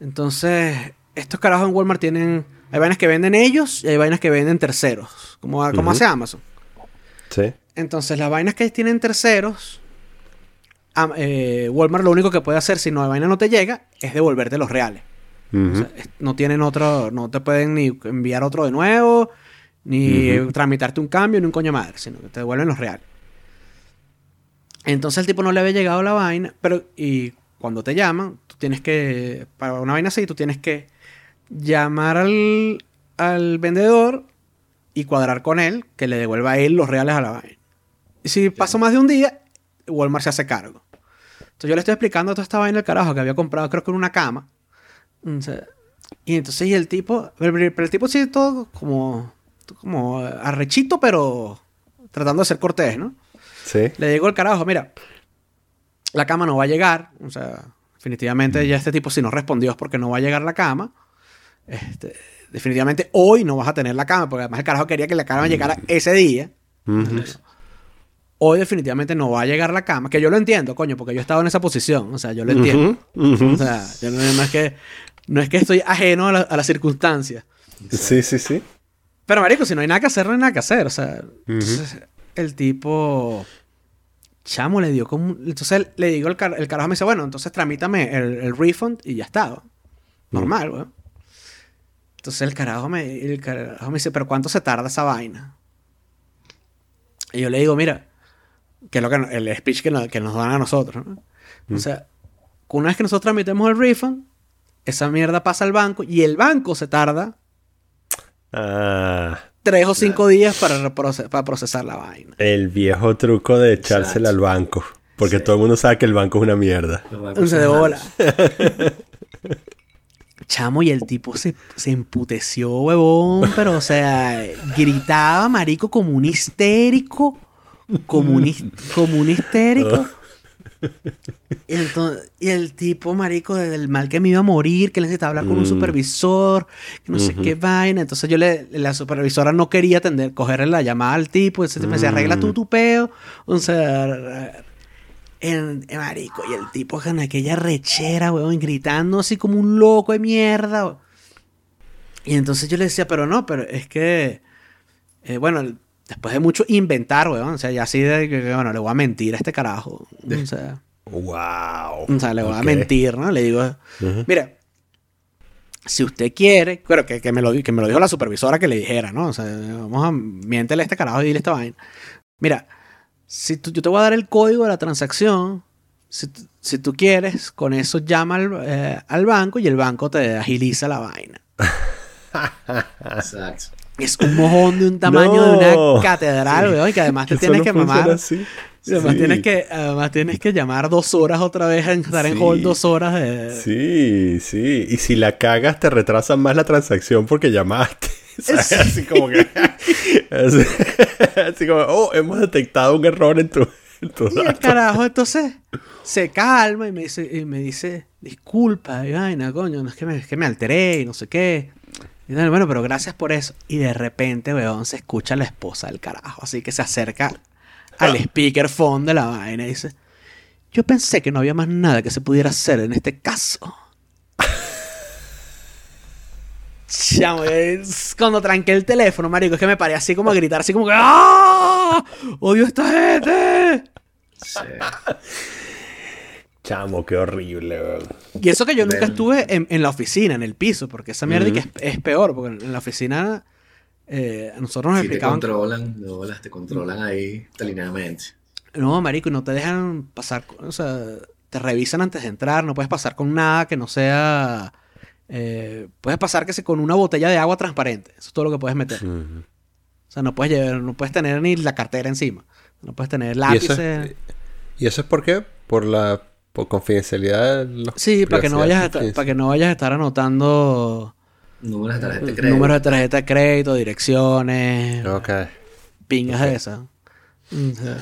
Entonces, estos carajos en Walmart tienen, hay vainas que venden ellos y hay vainas que venden terceros, como, hace Amazon. Sí. Entonces, las vainas que tienen terceros, am- eh, Walmart lo único que puede hacer si no la vaina no te llega es devolverte los reales. O sea, no tienen otro, no te pueden ni enviar otro de nuevo, ni Ujú. tramitarte un cambio, ni un coño madre, sino que te devuelven los reales. Entonces el tipo no le había llegado la vaina, pero y cuando te llaman, tú tienes que, para una vaina así, tú tienes que llamar al, al vendedor y cuadrar con él que le devuelva a él los reales a la vaina. Y si pasó más de un día, Walmart se hace cargo. Entonces yo le estoy explicando toda esta vaina al carajo que había comprado, creo que en una cama. O sea, y entonces y el tipo, pero, el tipo sí todo como, como arrechito, pero tratando de ser cortés, ¿no? Sí. Le digo al carajo, mira, la cama no va a llegar. O sea, definitivamente ya este tipo si no respondió es porque no va a llegar la cama. Este, definitivamente hoy no vas a tener la cama, porque además el carajo quería que la cama llegara ese día. Hoy definitivamente no va a llegar la cama, que yo lo entiendo, coño, porque yo he estado en esa posición, o sea, yo lo entiendo. O sea, yo no, es que no es que estoy ajeno a, la- a las circunstancias. Sí, sí, sí. Pero marico, si no hay nada que hacer, no hay nada que hacer, o sea, entonces, el tipo chamo le dio como entonces le digo el, car- el carajo me dice, "Bueno, entonces tramítame el, el refund y ya está." Normal, weón. Entonces el carajo me el carajo me dice, "¿Pero cuánto se tarda esa vaina?" Y yo le digo, "Mira, que es lo que el speech que, no- que nos dan a nosotros, ¿no? O sea, una vez que nosotros tramitemos el refund, esa mierda pasa al banco y el banco se tarda Ah, tres o cinco días para, para procesar la vaina. el viejo truco de echársela al banco. Porque Sí. todo el mundo sabe que el banco es una mierda. Un de bola. Chamo, y el tipo se, se emputeció, huevón, pero, o sea, gritaba, marico, como un histérico, como un, como un histérico. (laughs) Y, entonces- y el tipo, marico, del mal que me iba a morir, que necesitaba hablar con un Mm. supervisor, que no sé qué vaina. Entonces yo le, la supervisora no quería atender, cogerle la llamada al tipo, entonces me decía, arregla tú tu peo. O sea, en, en marico, y el tipo con aquella rechera, weón, gritando así como un loco de mierda. weón. Y entonces yo le decía, pero no, pero es que, eh, bueno, después de mucho inventar, weón, o sea, ya así de que, bueno, le voy a mentir a este carajo. O sea, Wow. o sea, le voy a mentir, ¿no? Le digo, mira, si usted quiere, pero que, que me lo, que me lo dijo la supervisora que le dijera, ¿no? O sea, vamos a miéntele a este carajo y dile esta vaina. Mira, si tú- yo te voy a dar el código de la transacción, si, tú- si tú quieres, con eso llama al, eh, al banco y el banco te agiliza la vaina. (laughs) Exacto. Es un mojón de un tamaño de una catedral, weón, y que además te tienes que mamar. así. Además, Sí. tienes que, además tienes que llamar dos horas otra vez, estar en Sí. hold dos horas de... Sí, sí. Y si la cagas, te retrasan más la transacción porque llamaste. (laughs) ¿Sabes? Así como que. (laughs) así, así como, oh, hemos detectado un error en tu. En tu Y el dato". carajo, entonces se calma y me dice, y me dice disculpa, y vaina, coño, no es que me, es que me alteré y no sé qué. Y tal, bueno, pero gracias por eso. Y de repente, weón, se escucha la esposa del carajo, así que se acerca al speakerphone de la vaina y dice, yo pensé que no había más nada que se pudiera hacer en este caso. (laughs) Chamo, es cuando tranqué el teléfono, marico, es que me paré así como a gritar, así como que ¡Ah! ¡Odio a esta gente! Sí. Chamo, qué horrible, weón. Y eso que yo nunca estuve en, en la oficina, en el piso, porque esa mierda y que es, es peor, porque en la oficina eh, a nosotros nos Si te controlan, te controlan ahí delineadamente. No, marico, y no te dejan pasar, o sea, te revisan antes de entrar, no puedes pasar con nada que no sea... eh, puedes pasar que se con una botella de agua transparente, eso es todo lo que puedes meter. O sea, no puedes llevar, no puedes tener ni la cartera encima, no puedes tener ¿Y lápices. eso, es, ¿Y eso es por qué? Por la por confidencialidad. los- Sí, para que no vayas a para que no vayas a estar anotando Números de tarjeta de crédito. números de tarjeta de crédito, direcciones, Ok. pingas de esas. O sea,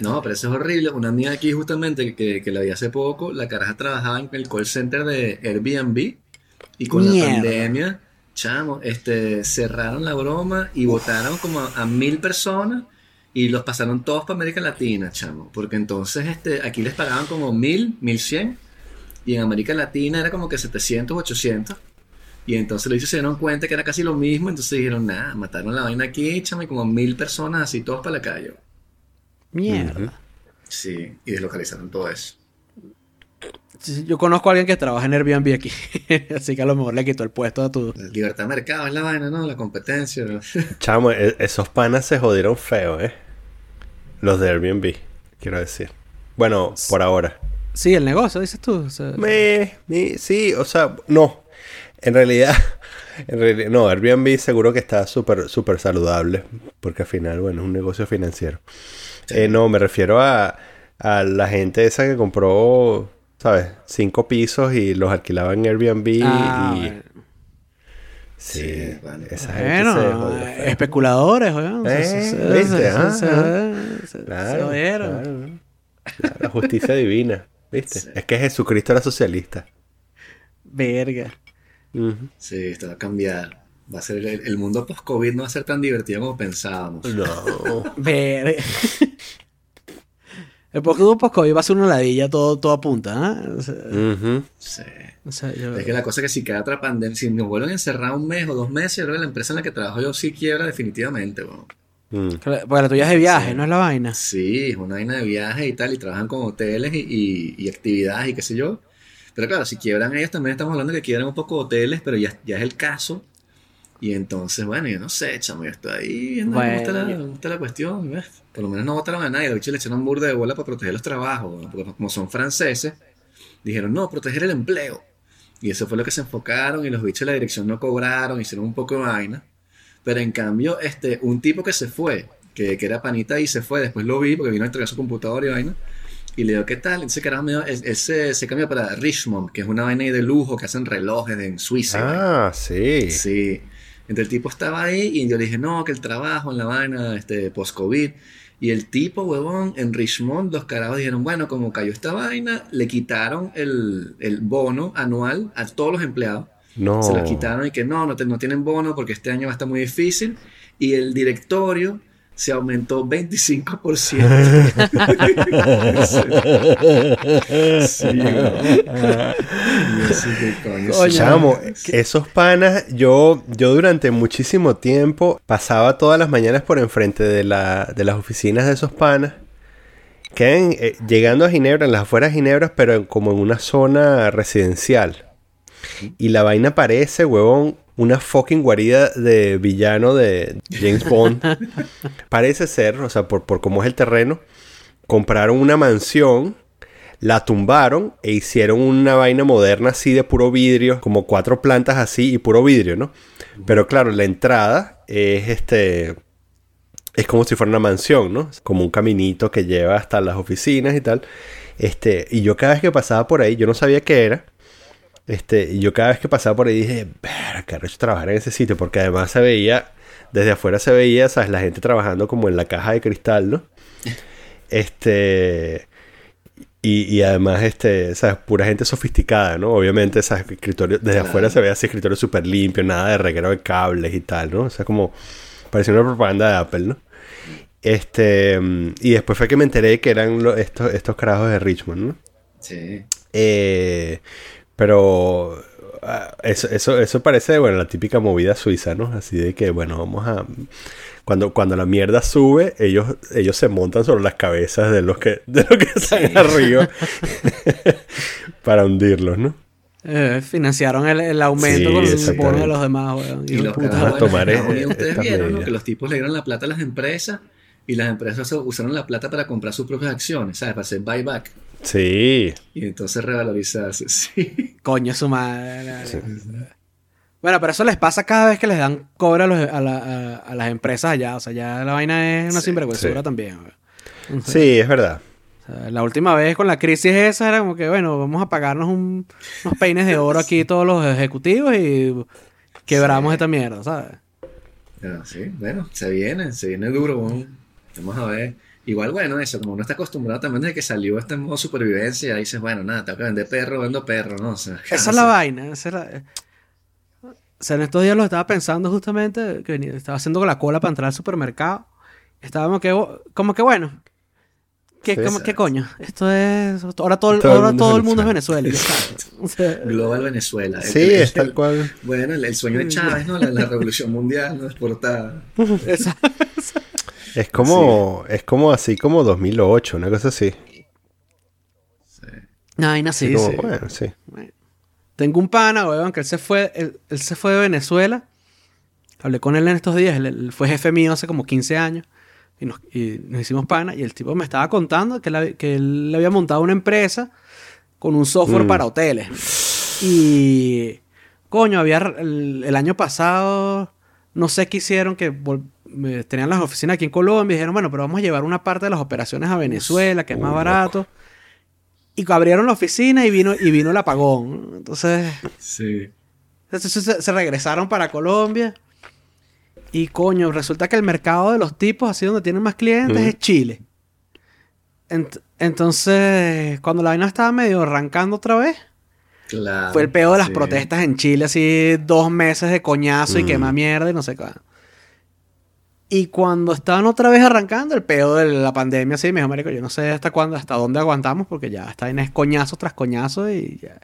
No, pero eso es horrible. Una amiga aquí justamente que, que la vi hace poco, la caraja trabajaba en el call center de Airbnb y con Mierda. la pandemia, chamo, este, cerraron la broma y votaron como a, a mil personas y los pasaron todos para América Latina, chamo. Porque entonces este, aquí les pagaban como mil, mil cien y en América Latina era como que 700, 800. Y entonces los hijos se dieron cuenta que era casi lo mismo, entonces dijeron, nada, mataron la vaina aquí, chamo, y como mil personas así, todos para la calle. mierda. Sí, y deslocalizaron todo eso. Yo conozco a alguien que trabaja en Airbnb aquí, (laughs) así que a lo mejor le quitó el puesto a tu. Libertad de mercado es la vaina, ¿no? La competencia. ¿no? (laughs) Chamo, e- esos panas se jodieron feo, ¿eh? Los de Airbnb, quiero decir. Bueno, por ahora. Sí, el negocio, dices tú. o sea, Me, me- sí, o sea, no. En realidad, (laughs) en realidad, no, Airbnb seguro que está súper, súper saludable. Porque al final, bueno, es un negocio financiero. Eh, no, me refiero a, a la gente esa que compró, ¿sabes? Cinco pisos y los alquilaba en Airbnb. ah, y, bueno. sí, Sí, bueno. esa gente se Bueno, jodió especuladores, weón. Eh, Se- ¿viste? jodieron. claro. Claro, La justicia divina, ¿viste? Sí. Es que Jesucristo era socialista. Verga. Sí, esto va a cambiar. Va a ser el, el mundo post-COVID no va a ser tan divertido como pensábamos. No. Verga. El post post-COVID va a ser una ladilla todo, todo apunta, ¿ah? O sea, Ujú. Sí. o sea, yo- Es que la cosa es que si otra pandemia, si nos vuelven a encerrar un mes o dos meses, yo creo que la empresa en la que trabajo yo sí quiebra definitivamente. weón. Mm. Porque la tuya es de viaje, Sí. no es la vaina. Sí, es una vaina de viaje y tal, y trabajan con hoteles y, y- y actividades y qué sé yo. Pero claro, si quiebran ellos también estamos hablando de que quiebran un poco hoteles, pero ya, ya es el caso. Y entonces, bueno, yo no sé, chamo, yo estoy ahí viendo cómo, está la, Bueno. cómo está la cuestión. ¿ves? Por lo menos no votaron a nadie, los bichos le echaron burda de bola para proteger los trabajos, ¿no? porque como son franceses, dijeron, no, proteger el empleo. Y eso fue lo que se enfocaron y los bichos de la dirección no cobraron, hicieron un poco de vaina. Pero en cambio, este, un tipo que se fue, que, que era panita y se fue, después lo vi porque vino a entregar su computador y vaina. Y le digo, ¿qué tal? Ese carajo me él se, cambia para Richmond, que es una vaina ahí de lujo, que hacen relojes en Suiza. Ah, sí. Sí. Entonces el tipo estaba ahí y yo le dije, no, que el trabajo en la vaina, este, post-COVID. Y el tipo, huevón, en Richmond, los carajos dijeron, bueno, como cayó esta vaina, le quitaron el, el bono anual a todos los empleados. No. Se lo quitaron y que no, no, te- no tienen bono porque este año va a estar muy difícil. Y el directorio se aumentó 25%. (laughs) (laughs) sí, güey. Y yo, sí, ¿qué coño? Coño. Chamo, ¿Qué? esos panas, yo, yo durante muchísimo tiempo pasaba todas las mañanas por enfrente de, la, de las oficinas de esos panas. Quedan eh, llegando a Ginebra, en las afueras de Ginebra, pero en- como en una zona residencial. Y la vaina parece, huevón, una fucking guarida de villano de James Bond. (laughs) parece ser, o sea, por, por cómo es el terreno, compraron una mansión la tumbaron e hicieron una vaina moderna así de puro vidrio, como cuatro plantas así y puro vidrio, ¿no? Pero claro, la entrada es este. Es como si fuera una mansión, ¿no? Como un caminito que lleva hasta las oficinas y tal. Este, y yo cada vez que pasaba por ahí, yo no sabía qué era. Este, y yo cada vez que pasaba por ahí dije, qué arrecho trabajar en ese sitio, porque además se veía, desde afuera se veía, ¿sabes? La gente trabajando como en la caja de cristal, ¿no? (laughs) Este. Y, y además, este, ¿sabes? Pura gente sofisticada, ¿no? Obviamente, ¿sabes? Escritorio, desde Claro. afuera se ve así escritorio súper limpio, nada de reguero de cables y tal, ¿no? O sea, como parecía una propaganda de Apple, ¿no? Este, y después fue que me enteré que eran lo- estos, estos carajos de Richmond, ¿no? Sí. Eh, pero ah, eso, eso, eso parece, bueno, la típica movida suiza, ¿no? Así de que, bueno, vamos a... Cuando, cuando la mierda sube, ellos, ellos se montan sobre las cabezas de los que, de los que están arriba (laughs) para hundirlos, ¿no? Eh, financiaron el, el aumento Sí, con el exactamente. bono de los demás, weón. Y los puta. carajos, a tomar, y ustedes vieron que los tipos le dieron la plata a las empresas y las empresas usaron la plata para comprar sus propias acciones, ¿sabes? Para hacer buyback Sí. y entonces revalorizarse. (laughs) Sí. Coño, su madre. Bueno, pero eso les pasa cada vez que les dan cobre a, los- a la- a- a las empresas allá. O sea, ya la vaina es una Sí, sinvergüenzura sí. también. Entonces, Sí, es verdad. o sea, la última vez con la crisis esa era como que, bueno, vamos a pagarnos un- unos peines de oro aquí (laughs) todos los ejecutivos y quebramos Sí. esta mierda, ¿sabes? Pero sí, bueno, se viene, se viene duro. bueno. Vamos a ver. Igual, bueno, eso, como uno está acostumbrado también desde que salió este modo supervivencia, dices, bueno, nada, tengo que vender perro, vendo perro, ¿no? O sea, ¿qué Esa (laughs) es la vaina. esa es la- O sea, en estos días lo estaba pensando justamente, que estaba haciendo la cola para entrar al supermercado. Estábamos que, como que bueno. ¿Qué, Sí, como- ¿qué coño? Esto es. Ahora todo, el- Todo el ahora mundo todo es el mundo es Venezuela. O (laughs) sea, Global Venezuela. El- Sí, el- es tal cual. (laughs) Bueno, el, el sueño de Chávez, ¿no? La, la revolución mundial, ¿no? Exportada. (laughs) Es como, es como así como 2008, una cosa así. Una vaina así, Como, sí. Bueno, sí. Tengo un pana, weón, que él se fue, él, él se fue de Venezuela. Hablé con él en estos días, él, él fue jefe mío hace como 15 años. Y nos, y nos hicimos pana. Y el tipo me estaba contando que él, hab- que él le había montado una empresa con un software Mm. para hoteles. Y. Coño, había el, el año pasado. No sé qué hicieron, que vol- eh, tenían las oficinas aquí en Colombia. Y dijeron, bueno, pero vamos a llevar una parte de las operaciones a Venezuela, que es más barato. Y abrieron la oficina y vino, y vino el apagón. Entonces. Sí. Entonces se, se regresaron para Colombia. Y coño, resulta que el mercado de los tipos, así donde tienen más clientes, es Chile. Ent- entonces, cuando la vaina estaba medio arrancando otra vez, Claro. fue el peor de las sí. protestas en Chile, así dos meses de coñazo y Mm. quema mierda y no sé qué. Y cuando estaban otra vez arrancando, el peor de la pandemia, así, me dijo, marico, yo no sé hasta cuándo, hasta dónde aguantamos, porque ya esta vaina es coñazo tras coñazo y ya.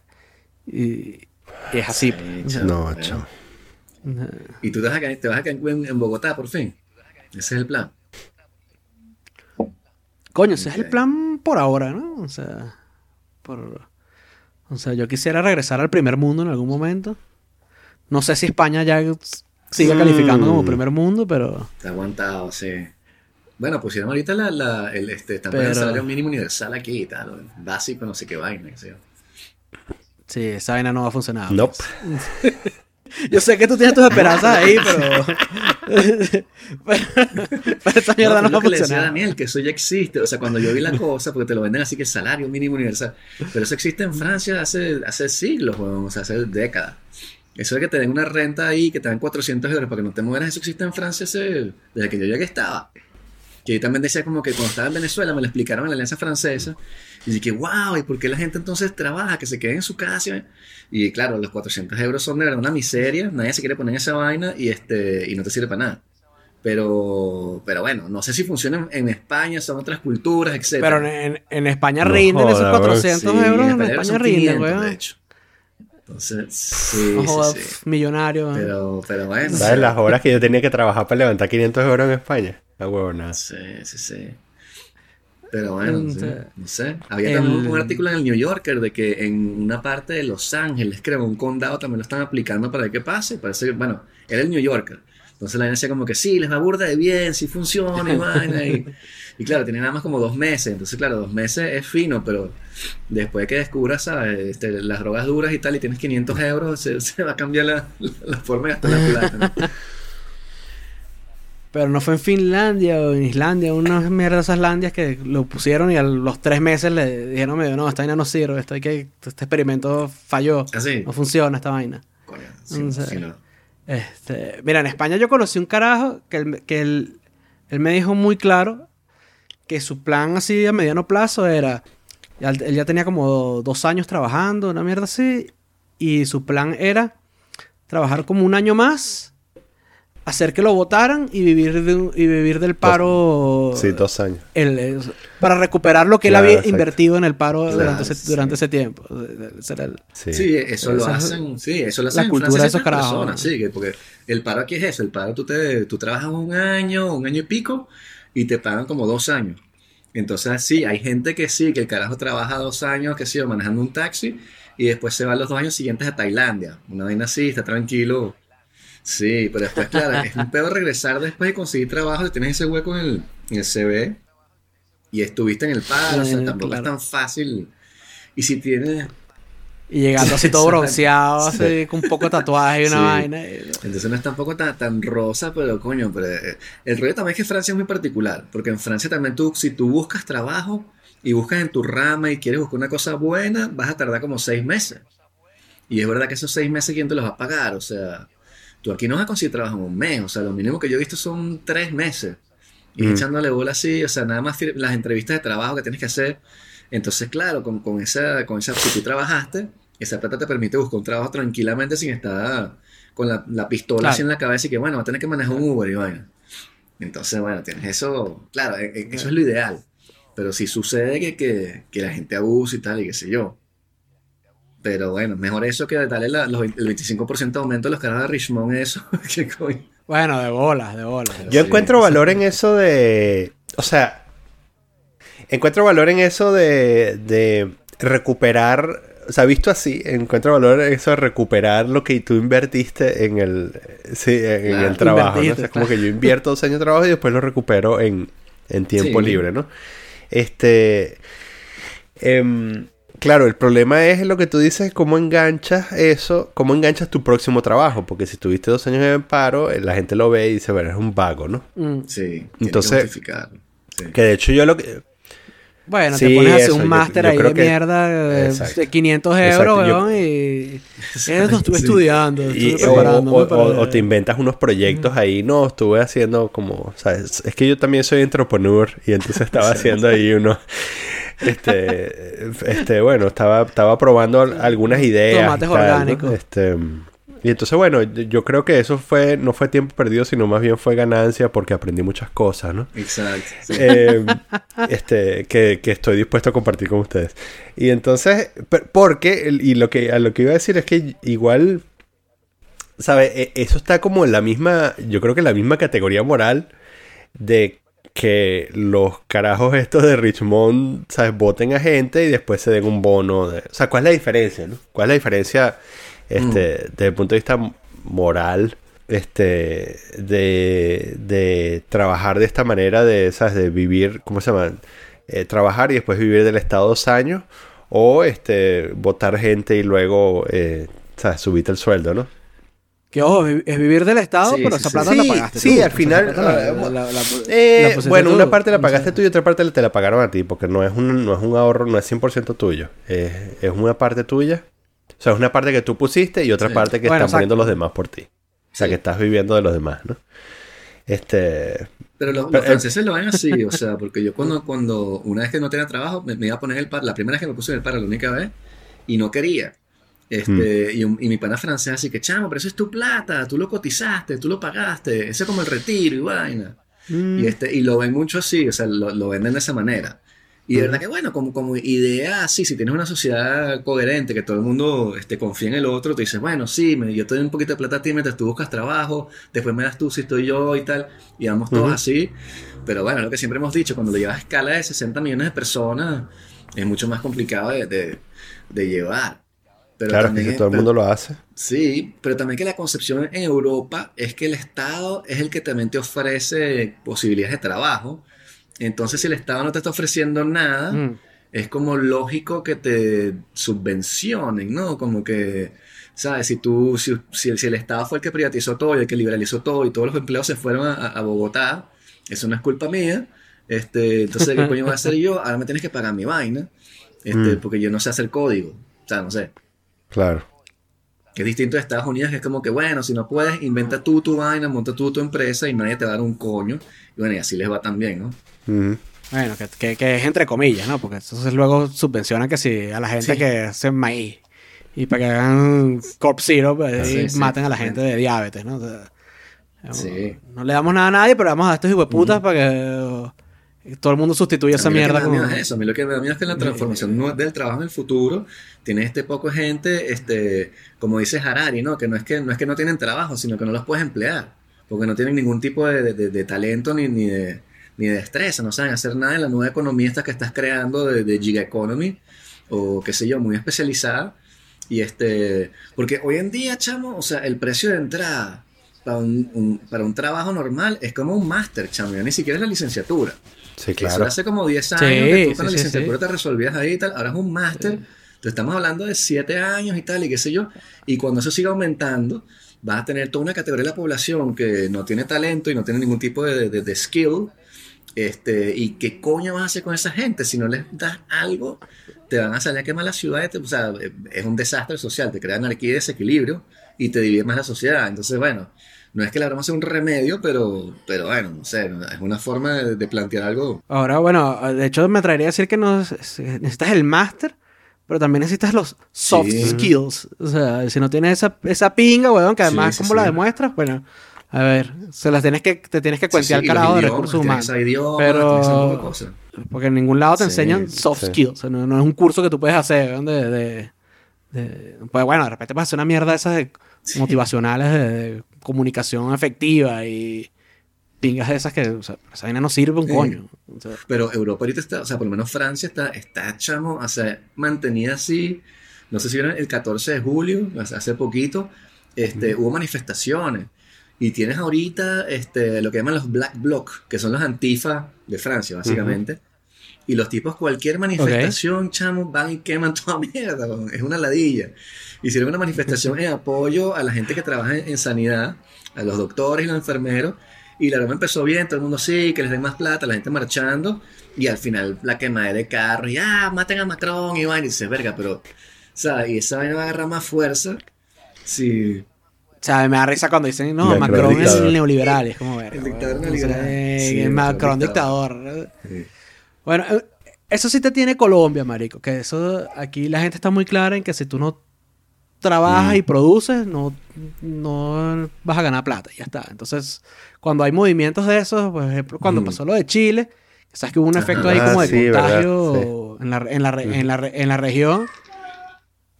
Y, y es así. Sí, No, chamo. Y tú te vas a, quedar- te vas a quedar en, en Bogotá, por fin. Ese es el plan. Coño, ese es el plan por ahora, ¿no? O sea, por... O sea, yo quisiera regresar al primer mundo en algún momento. No sé si España ya sigue Mm. calificando como primer mundo, pero... Está aguantado, sí. Bueno, pusieron ahorita la, la, el, este, están poniendo Pero- el salario mínimo universal aquí y tal. Básico, no sé qué vaina. yo. Sí, esa vaina no va a funcionar. Nope. (laughs) Yo sé que tú tienes tus esperanzas ahí, (laughs) pero. (laughs) pero, pero esta mierda no, No, va a que le decía a funcionar. Daniel, que eso ya existe. O sea, cuando yo vi la cosa, porque te lo venden así que salario mínimo universal. Pero eso existe en Francia hace, hace siglos, o sea, hace décadas. Eso de que te den una renta ahí, que te dan 400 euros para que no te mueras, eso existe en Francia hace- desde que yo llegué estaba. Que yo también decía como que cuando estaba en Venezuela me lo explicaron en la Alianza Francesa. Y dije, wow, ¿y por qué la gente entonces trabaja? Que se quede en su casa. Y claro, los 400 euros son de verdad una miseria. Nadie se quiere poner en esa vaina y, este, y no te sirve para nada. Pero, pero bueno, no sé si funciona en, en España, son otras culturas, etc. Pero en, en España No rinden esos joda, weón. 400 euros. En España, rinden, weón. de hecho. Entonces, sí, No sí, jodas, sí. pf, millonario. weón. Pero, pero bueno. ¿Sabes las horas que yo tenía que trabajar para levantar 500 euros en España? La huevo, nada. Sí, sí, sí. Pero bueno, sí, sí. no sé. Había El- también un artículo en el New Yorker de que en una parte de Los Ángeles, creo, un condado también lo están aplicando para que pase. Parece que, bueno, era el New Yorker. Entonces la gente decía como que sí, les va burda de bien, sí funciona y (laughs) vaina. Y, y claro, tiene nada más como dos meses. Entonces, claro, dos meses es fino, pero después que descubras, ¿sabes? Este, las drogas duras y tal, y tienes 500 euros, se, (laughs) se va a cambiar la, la, la forma de gastar la plata. ¿no? (laughs) Pero no fue en Finlandia o en Islandia, unas mierdas esas landias que lo pusieron y a los tres meses le dijeron medio, no, esta vaina no sirve, esto hay que, este experimento falló, Así. no funciona esta vaina. Coño, sí, Mm, sí. sí, no. Este, mira, en España yo conocí un carajo que, él, que él, él me dijo muy claro que su plan así a mediano plazo era, él ya tenía como dos años trabajando, una mierda así, y su plan era trabajar como un año más, hacer que lo votaran y vivir, de un- y vivir del paro Sí, dos años. el- para recuperar lo que Claro, él había exacto. invertido en el paro Claro, durante, ese, sí. durante ese tiempo. El- Sí. Sí, eso lo hacen, sí, eso lo la en cultura de esos carajos. personas, sí, que- porque el paro aquí es eso, el paro tú, te, tú trabajas un año, un año y pico, y te pagan como dos años. Entonces, sí, hay gente que sí, que el carajo trabaja dos años, que sí, manejando un taxi, y después se va los dos años siguientes a Tailandia, una vaina así, está tranquilo. Sí, pero después, claro, es un pedo regresar después y conseguir trabajo, si tienes ese hueco en el, en el CV, y estuviste en el paro, o sea, tampoco claro. es tan fácil. Y si tienes Y llegando así todo (laughs) bronceado, así, con un poco de tatuaje y una Sí. vaina. Entonces no es tampoco tan, tan rosa, pero coño, pero eh, el rollo también es que Francia es muy particular, porque en Francia también tú, si tú buscas trabajo y buscas en tu rama y quieres buscar una cosa buena, vas a tardar como seis meses. Y es verdad que esos seis meses, ¿quién te los va a pagar? O sea, tú aquí no vas a conseguir trabajo en un mes, o sea, lo mínimo que yo he visto son tres meses. Y Mm. echándole bola así, o sea, nada más las entrevistas de trabajo que tienes que hacer. Entonces, claro, con, con esa, con esa, si tú trabajaste, esa plata te permite buscar un trabajo tranquilamente sin estar con la, la pistola Claro. así en la cabeza y que, bueno, va a tener que manejar un Uber y vaina. Entonces, bueno, tienes eso, claro, e- e- eso es lo ideal. Pero si sucede que, que, que la gente abuse y tal, y qué sé yo. Pero bueno, mejor eso que darle la- los, el 25% de aumento a los caras de Richmond, eso. (laughs) coño. Bueno, de bolas, de bolas. Yo Sí, encuentro sí. valor en eso de. O sea. Encuentro valor en eso de. de recuperar. O sea, visto así, encuentro valor en eso de recuperar lo que tú invertiste en el. Sí, en Claro. el trabajo. ¿no? O sea, es como que yo invierto dos años de trabajo y después lo recupero en, en tiempo Sí. libre, ¿no? Este. em, claro, el problema es lo que tú dices, cómo enganchas eso, cómo enganchas tu próximo trabajo, porque si tuviste dos años en paro, eh, la gente lo ve y dice, bueno, es un vago, ¿no? Mm. Sí, Entonces- que. Sí. Que de hecho yo lo que... Bueno, Sí, te pones a hacer eso, un máster ahí de que- mierda de, Exacto. de 500 Exacto, euros, weón, y... (laughs) Esto estuve Sí. estudiando, y- estuve o, preparándome o- para- o- o te inventas unos proyectos ahí, no, estuve haciendo como, ¿sabes? Es que yo también soy entrepreneur y entonces estaba (laughs) haciendo ahí unos, este, (laughs) este, bueno, estaba, estaba probando al- algunas ideas. y Tomates tal, ¿no? orgánicos. Este, y entonces, bueno, yo- creo que eso fue, no fue tiempo perdido, sino más bien fue ganancia porque aprendí muchas cosas, ¿no? Exacto. sí. eh, este, que, que estoy dispuesto a compartir con ustedes. Y entonces, porque, y lo que, a lo que iba a decir es que igual, ¿sabe? E- Eso está como en la misma, yo creo que en la misma categoría moral de que los carajos estos de Richmond, ¿sabes? Voten a gente y después se den un bono. De, o sea, ¿cuál es la diferencia, no? ¿Cuál es la diferencia, este, desde el punto de vista moral, este, de, de trabajar de esta manera, de, ¿sabes? De vivir, ¿cómo se llama? Eh, trabajar y después vivir del Estado dos años, o, este, votar gente y luego, eh, ¿sabes? Subirte el sueldo, ¿no? Que ojo, es vivir del Estado, Sí, pero sí, esa plata Sí, la pagaste. sí, tú. al O final, la- ah, la- la- la- Eh, bueno, tú. una parte la O pagaste sea, tú y otra parte te la pagaron a ti, porque no es un, no es un ahorro, no es 100% tuyo. Es, es una parte tuya. O sea, es una parte que tú pusiste y otra Sí. parte que Bueno, están poniendo los demás por ti. O sea, Sí. que estás viviendo de los demás, ¿no? Este... Pero los, Pero, los eh, franceses lo ven así, o (laughs) sea, porque yo cuando, cuando una vez que no tenía trabajo, me, me iba a poner el par, la primera vez que me puse el par, la única vez, y no quería. Este, y, un- y mi pana francés así que, chamo, pero eso es tu plata, tú lo cotizaste, tú lo pagaste, eso es como el retiro y vaina. mm, Y, este, y lo ven mucho así, o sea, lo, lo venden de esa manera. Y de verdad que bueno, como, como idea así, si tienes una sociedad coherente, que todo el mundo este, confía en el otro, te dices, bueno, sí, me, yo te doy un poquito de plata a ti mientras tú buscas trabajo, después me das tú si estoy yo y tal, y vamos todos así. Pero bueno, lo que siempre hemos dicho, cuando lo llevas a escala de 60 millones de personas, es mucho más complicado de, de- de llevar. Pero claro, que también si es- todo el pero- mundo lo hace. Sí, pero también que la concepción en Europa es que el Estado es el que también te ofrece posibilidades de trabajo. Entonces, si el Estado no te está ofreciendo nada, mm. es como lógico que te subvencionen, ¿no? Como que, ¿sabes? Si tú, si, si, si el Estado fue el que privatizó todo y el que liberalizó todo y todos los empleados se fueron a, a Bogotá, eso no es culpa mía. Este, entonces, ¿qué (laughs) coño voy a hacer yo? Ahora me tienes que pagar mi vaina, este, Mm. porque yo no sé hacer código. O sea, no sé. Claro. Que es distinto de Estados Unidos, que es como que, bueno, si no puedes, inventa tú tu vaina, monta tú tu empresa y nadie te va a dar un coño. Y bueno, y así les va también, ¿no? Bueno, que, que- que es entre comillas, ¿no? Porque entonces luego subvenciona que si a la gente Sí. que hace maíz y para que hagan Corp Zero pues, Sí, y sí. maten a la gente de diabetes, ¿no? O sea, Sí. No le damos nada a nadie, pero vamos a estos hijueputas para que todo el mundo sustituya esa A mí lo que mierda me da miedo es eso. A mí lo que me da miedo es que la transformación no- del trabajo en el futuro tiene este poco gente, este, como dice Harari, ¿no? Que no es que no es que no tienen trabajo, sino que no los puedes emplear. Porque no tienen ningún tipo de, de- de talento ni, ni de ni de destreza, no saben hacer nada en la nueva economía esta que estás creando de, de Giga Economy, o qué sé yo, muy especializada. Y este, porque hoy en día, chamo, o sea, el precio de entrada para un, un- para un trabajo normal es como un máster, chamo, ya ni siquiera es la licenciatura. Sí, Eso claro. hace como 10 años Sí, que tú sí, con la sí, licenciatura sí. te resolvías ahí y tal. Ahora es un máster. Entonces estamos hablando de 7 años y tal, y qué sé yo. Y cuando eso siga aumentando, vas a tener toda una categoría de la población que no tiene talento y no tiene ningún tipo de, de- de skill. Este, y qué coño vas a hacer con esa gente si no les das algo, te van a salir a quemar la ciudad. te- o sea, es un desastre social, te crea anarquía y desequilibrio y te divide más la sociedad. Entonces, bueno, no es que le habremos hacer un remedio, pero, pero bueno, no sé, es una forma de, de plantear algo. Ahora, bueno, de hecho me traería a decir que no necesitas el máster, pero también necesitas los soft Sí. skills. O sea, si no tienes esa, esa pinga, weón, que además, Sí, sí, ¿cómo la demuestras? Bueno, a ver, se las tienes que, te tienes que cuentear carajo de recursos humanos. idiomas, Pero- cosas. Porque en ningún lado te Sí, enseñan soft sí. skills. O sea, no, no es un curso que tú puedes hacer, weón, de, de, de- Pues bueno, de repente puedes hacer una mierda esas de motivacionales de, de comunicación efectiva y pingas de esas que, o sea, esa vaina no sirve un Sí. coño. O sea, Pero Europa ahorita está, o sea, por lo menos Francia está, está chamo, o sea, mantenida así. No sé si vieron el 14 de julio, hace poquito, este, hubo manifestaciones. Y tienes ahorita este, lo que llaman los Black Bloc, que son los antifa de Francia, básicamente. Y los tipos, cualquier manifestación, chamo, van y queman toda (laughs) mierda. Es una ladilla. Hicieron una manifestación en apoyo a la gente que trabaja en, en sanidad, a los doctores y los enfermeros. Y la broma empezó bien, todo el mundo sí, que les den más plata, la gente marchando. Y al final la quemadera de carros, y ah, maten a Macron y vaina. Y dices, verga, pero, ¿sabes? Y esa vaina va a agarrar más fuerza. Sí. O sea, me da risa cuando dicen, no, Macron Macron es el neoliberal. Es como ver. El dictador neoliberal. Sí, el Macron dictador. dictador. sí. Bueno, eh, eso sí te tiene Colombia, marico. Que eso, aquí la gente está muy clara en que si tú no trabajas Mm. y produces, no, no vas a ganar plata. Y ya está. Entonces, cuando hay movimientos de esos, por ejemplo, cuando pasó lo de Chile, sabes que hubo un Ajá. efecto ahí Ah, como de sí, contagio en, la, en, la, re- en, la, re- en la región.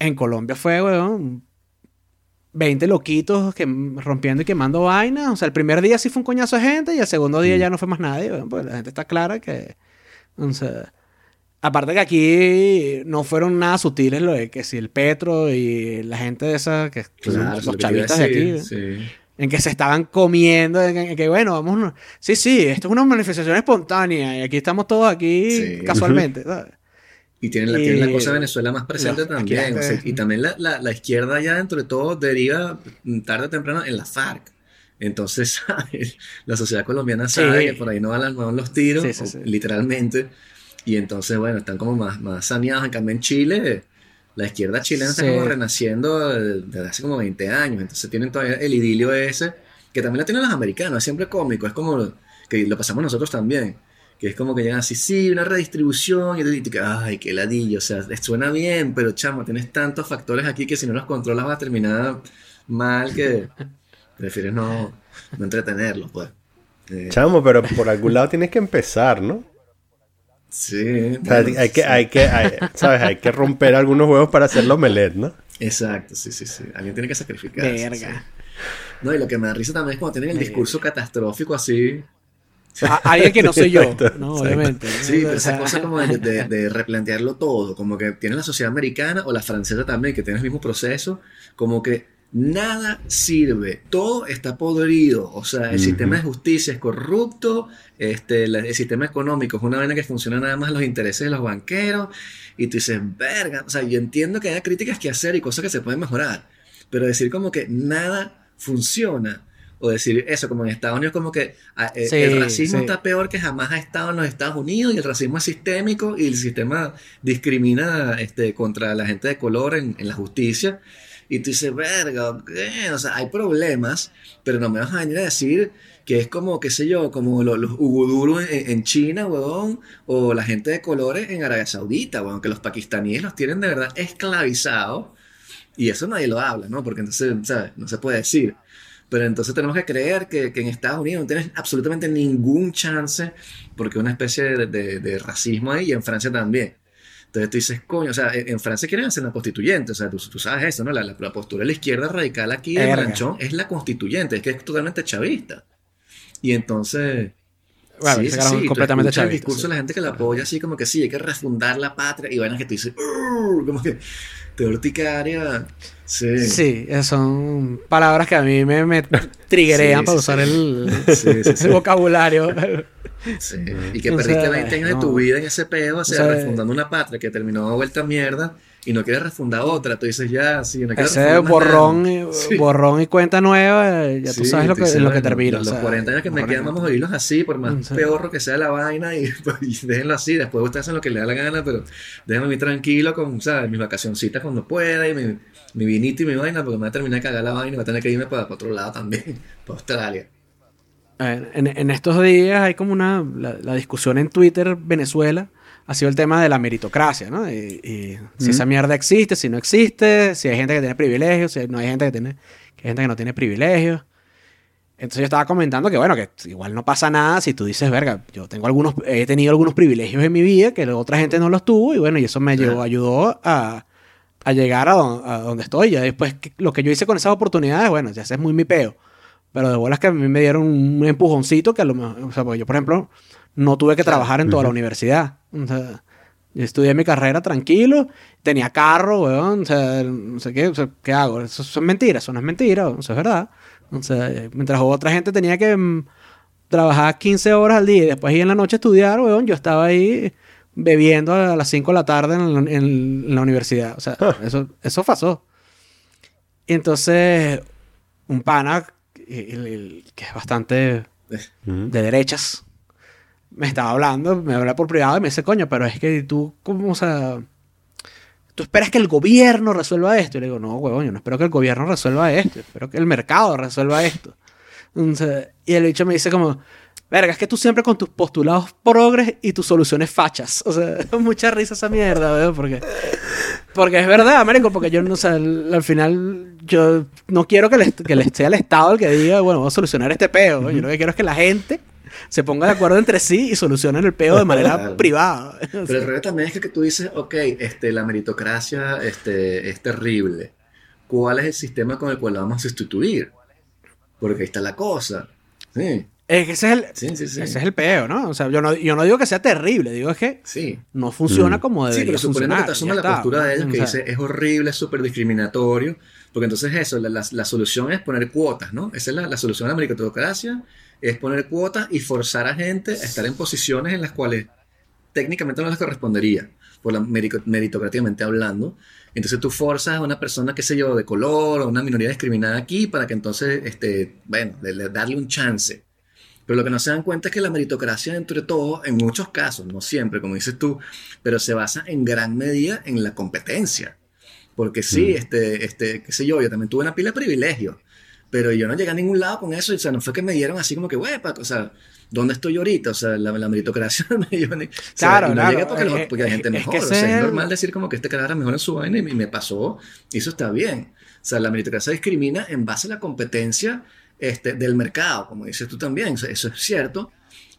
En Colombia fue, weón, 20 loquitos que, rompiendo y quemando vainas. O sea, el primer día sí fue un coñazo de gente y el segundo día ya no fue más nadie, weón, porque la gente está clara que... O sea, aparte que aquí no fueron nada sutiles lo de que si el Petro y la gente de esa, que que son Claro, es los que chavistas de aquí, ¿eh? sí. en que se estaban comiendo, en, en que bueno, vamos... Sí, sí, esto es una manifestación espontánea y aquí estamos todos aquí Sí. casualmente, ¿sabes? Y tienen la, Y- tienen la cosa de Venezuela más presente aquí también. o sea, y también la, la, la izquierda ya dentro de todo deriva tarde o temprano en la FARC. Entonces, (laughs) ¿sabes? la sociedad colombiana sabe que por ahí no van, no los tiros, o- literalmente. Y entonces, bueno, están como más, más saneados. En cambio, en Chile, la izquierda chilena está como renaciendo eh, desde hace como 20 años. Entonces tienen todavía el idilio ese, que también lo tienen los americanos, es siempre cómico. Es como que lo pasamos nosotros también. Que es como que llegan así, sí, una redistribución, y tú dices, ay, qué ladillo, o sea, suena bien, pero chamo, tienes tantos factores aquí que si no los controlas va a terminar mal que (laughs) prefieres no, no entretenerlos, pues. Eh, Chamo, pero por algún lado tienes que empezar, ¿no? Sí, O sea, bueno, hay que, sí. hay que, hay- ¿sabes? Hay que romper algunos huevos para hacer los omelette, ¿no? Exacto, sí, sí, sí. Alguien tiene que sacrificarse. Verga. sí. No, y lo que me da risa también es cuando tienen el Verga. discurso catastrófico así. A- alguien que no soy yo, Exacto, ¿no? exacto. Obviamente. Sí, pero O sea, esa cosa como de, de- de replantearlo todo, como que tiene la sociedad americana o la francesa también, que tiene el mismo proceso, como que nada sirve, todo está podrido, o sea, el sistema de justicia es corrupto, este, la- el sistema económico es una vaina que funciona nada más los intereses de los banqueros, y tú dices, verga, o sea, yo entiendo que hay críticas que hacer y cosas que se pueden mejorar, pero decir como que nada funciona. O decir eso, como en Estados Unidos, como que ah, eh, Sí, el racismo sí. está peor que jamás ha estado en los Estados Unidos y el racismo es sistémico y el sistema discrimina este, contra la gente de color en, en la justicia. Y tú dices, verga, o sea, hay problemas, pero no me vas a venir a decir que es como, qué sé yo, como lo- los uguduros en, China, weón, o la gente de colores en Arabia Saudita, weón, que los pakistaníes los tienen de verdad esclavizados. Y eso nadie lo habla, ¿no? Porque entonces, ¿sabes? No se puede decir. Pero entonces tenemos que creer que, que en Estados Unidos no tienes absolutamente ningún chance porque una especie de, de- de racismo ahí y en Francia también. Entonces tú dices, coño, o sea, en, en Francia quieren hacer la constituyente, o sea, tú, tú sabes eso, ¿no? La, la- la postura de la izquierda radical aquí de Verga. Maranchón es la constituyente, es que es totalmente chavista. Y entonces... Bueno, sí, sí, completamente escuchas el chavista, discurso sí. de la gente que la apoya así como que sí, hay que refundar la patria y vainas que tú dices, como que te urticaria. Sí. Sí, son palabras que a mí me, me (laughs) triggerean Sí, para usar el, Sí, sí, (laughs) sí. el vocabulario. Sí, Y que O perdiste sea, 20 años de tu vida en ese peo, o sea, O sea, refundando una patria que terminó vuelta a mierda y no quieres refundar otra. Tú dices, ya, sí, no Ese más borrón, nada. (laughs) Sí. borrón y cuenta nueva, eh, ya tú Sí, sabes lo tú que, dices, lo que termina. Los o sea, 40 años que me quedan, vamos a vivirlos así, por más Sí. peorro que sea la vaina, y, (laughs) pues, y déjenlo así. Después ustedes hacen lo que les da la gana, pero déjenme vivir tranquilo con, ¿sabes? Mis vacacioncitas cuando pueda y mi, mi vinito y mi vaina, porque me va a terminar de cagar la vaina y voy a tener que irme para, para otro lado también, (laughs) para Australia. En, estos días hay como una la, la discusión en Twitter, Venezuela, ha sido el tema de la meritocracia, ¿no? Y, y si esa mierda existe, si no existe, si hay gente que tiene privilegios, si no hay gente que tiene, que hay gente que no tiene privilegios. Entonces yo estaba comentando que bueno, que igual no pasa nada si tú dices, verga, yo tengo algunos, he tenido algunos privilegios en mi vida que otra gente no los tuvo y bueno, y eso me llevó, ayudó a, a llegar a, don- a donde estoy. Ya después que- lo que yo hice con esas oportunidades, bueno, ya ese es muy mi peo. Pero de bolas que a mí me dieron un empujoncito que a lo mejor, o sea, porque yo, por ejemplo, no tuve que trabajar en toda la universidad. O sea, yo estudié mi carrera tranquilo, tenía carro, weón, o sea, no sé qué, o sea, ¿qué hago? Eso son mentiras, eso no es mentira, eso es verdad. O sea, mientras otra gente tenía que mm, trabajar 15 horas al día y después ir en la noche a estudiar, weón, yo estaba ahí bebiendo a las 5 de la tarde en, la- en la universidad. O sea, eso, eso pasó. Y entonces, un pana, el- el- que es bastante de derechas, me estaba hablando, me habla por privado y me dice, coño, pero es que tú, ¿cómo, o sea, tú esperas que el gobierno resuelva esto? Y le digo, no, huevón, yo no espero que el gobierno resuelva esto, espero que el mercado resuelva esto. Entonces, y el bicho me dice como, verga, es que tú siempre con tus postulados progres y tus soluciones fachas. O sea, (laughs) mucha risa esa mierda, weón, porque... Porque es verdad, marico, porque yo no, o sea, al, al final yo no quiero que le, que le sea el Estado el que diga, bueno, vamos a solucionar este peo. ¿no? Yo lo que quiero es que la gente se ponga de acuerdo entre sí y solucionen el peo de manera privada. (laughs) Pero el revés también es que, que tú dices, ok, este, la meritocracia este, es terrible. ¿Cuál es el sistema con el cual la vamos a sustituir? Porque ahí está la cosa. Sí, Es que ese es el, sí, sí. sí. ese es el peo, ¿no? O sea, yo no, yo no digo que sea terrible, digo es que Sí. no funciona Mm. como Sí, debería pero suponiendo que te asumas la está, postura de ellos ¿no? que O sea, dice es horrible, es súper discriminatorio, porque entonces eso, la, la- la solución es poner cuotas, ¿no? Esa es la, la solución a la meritocracia, es poner cuotas y forzar a gente a estar en posiciones en las cuales técnicamente no les correspondería. por la meritocráticamente hablando. Entonces tú forzas a una persona, qué sé yo, de color o una minoría discriminada aquí para que entonces, este, bueno, le- le- darle un chance. Pero lo que no se dan cuenta es que la meritocracia, entre todo, en muchos casos, no siempre, como dices tú, pero se basa en gran medida en la competencia. Porque sí, este, este, qué sé yo, yo también tuve una pila de privilegios, pero yo no llegué a ningún lado con eso, o sea, no fue que me dieron así como que, huepa, o sea, ¿dónde estoy ahorita? O sea, la, la meritocracia (laughs) me dio ni- o sea, Claro, y no claro, porque, es- porque hay gente es- mejor, o sea, es normal decir como que este cara era mejor en su vaina y y me pasó, y eso está bien. O sea, la meritocracia discrimina en base a la competencia este, del mercado, como dices tú también, eso es cierto,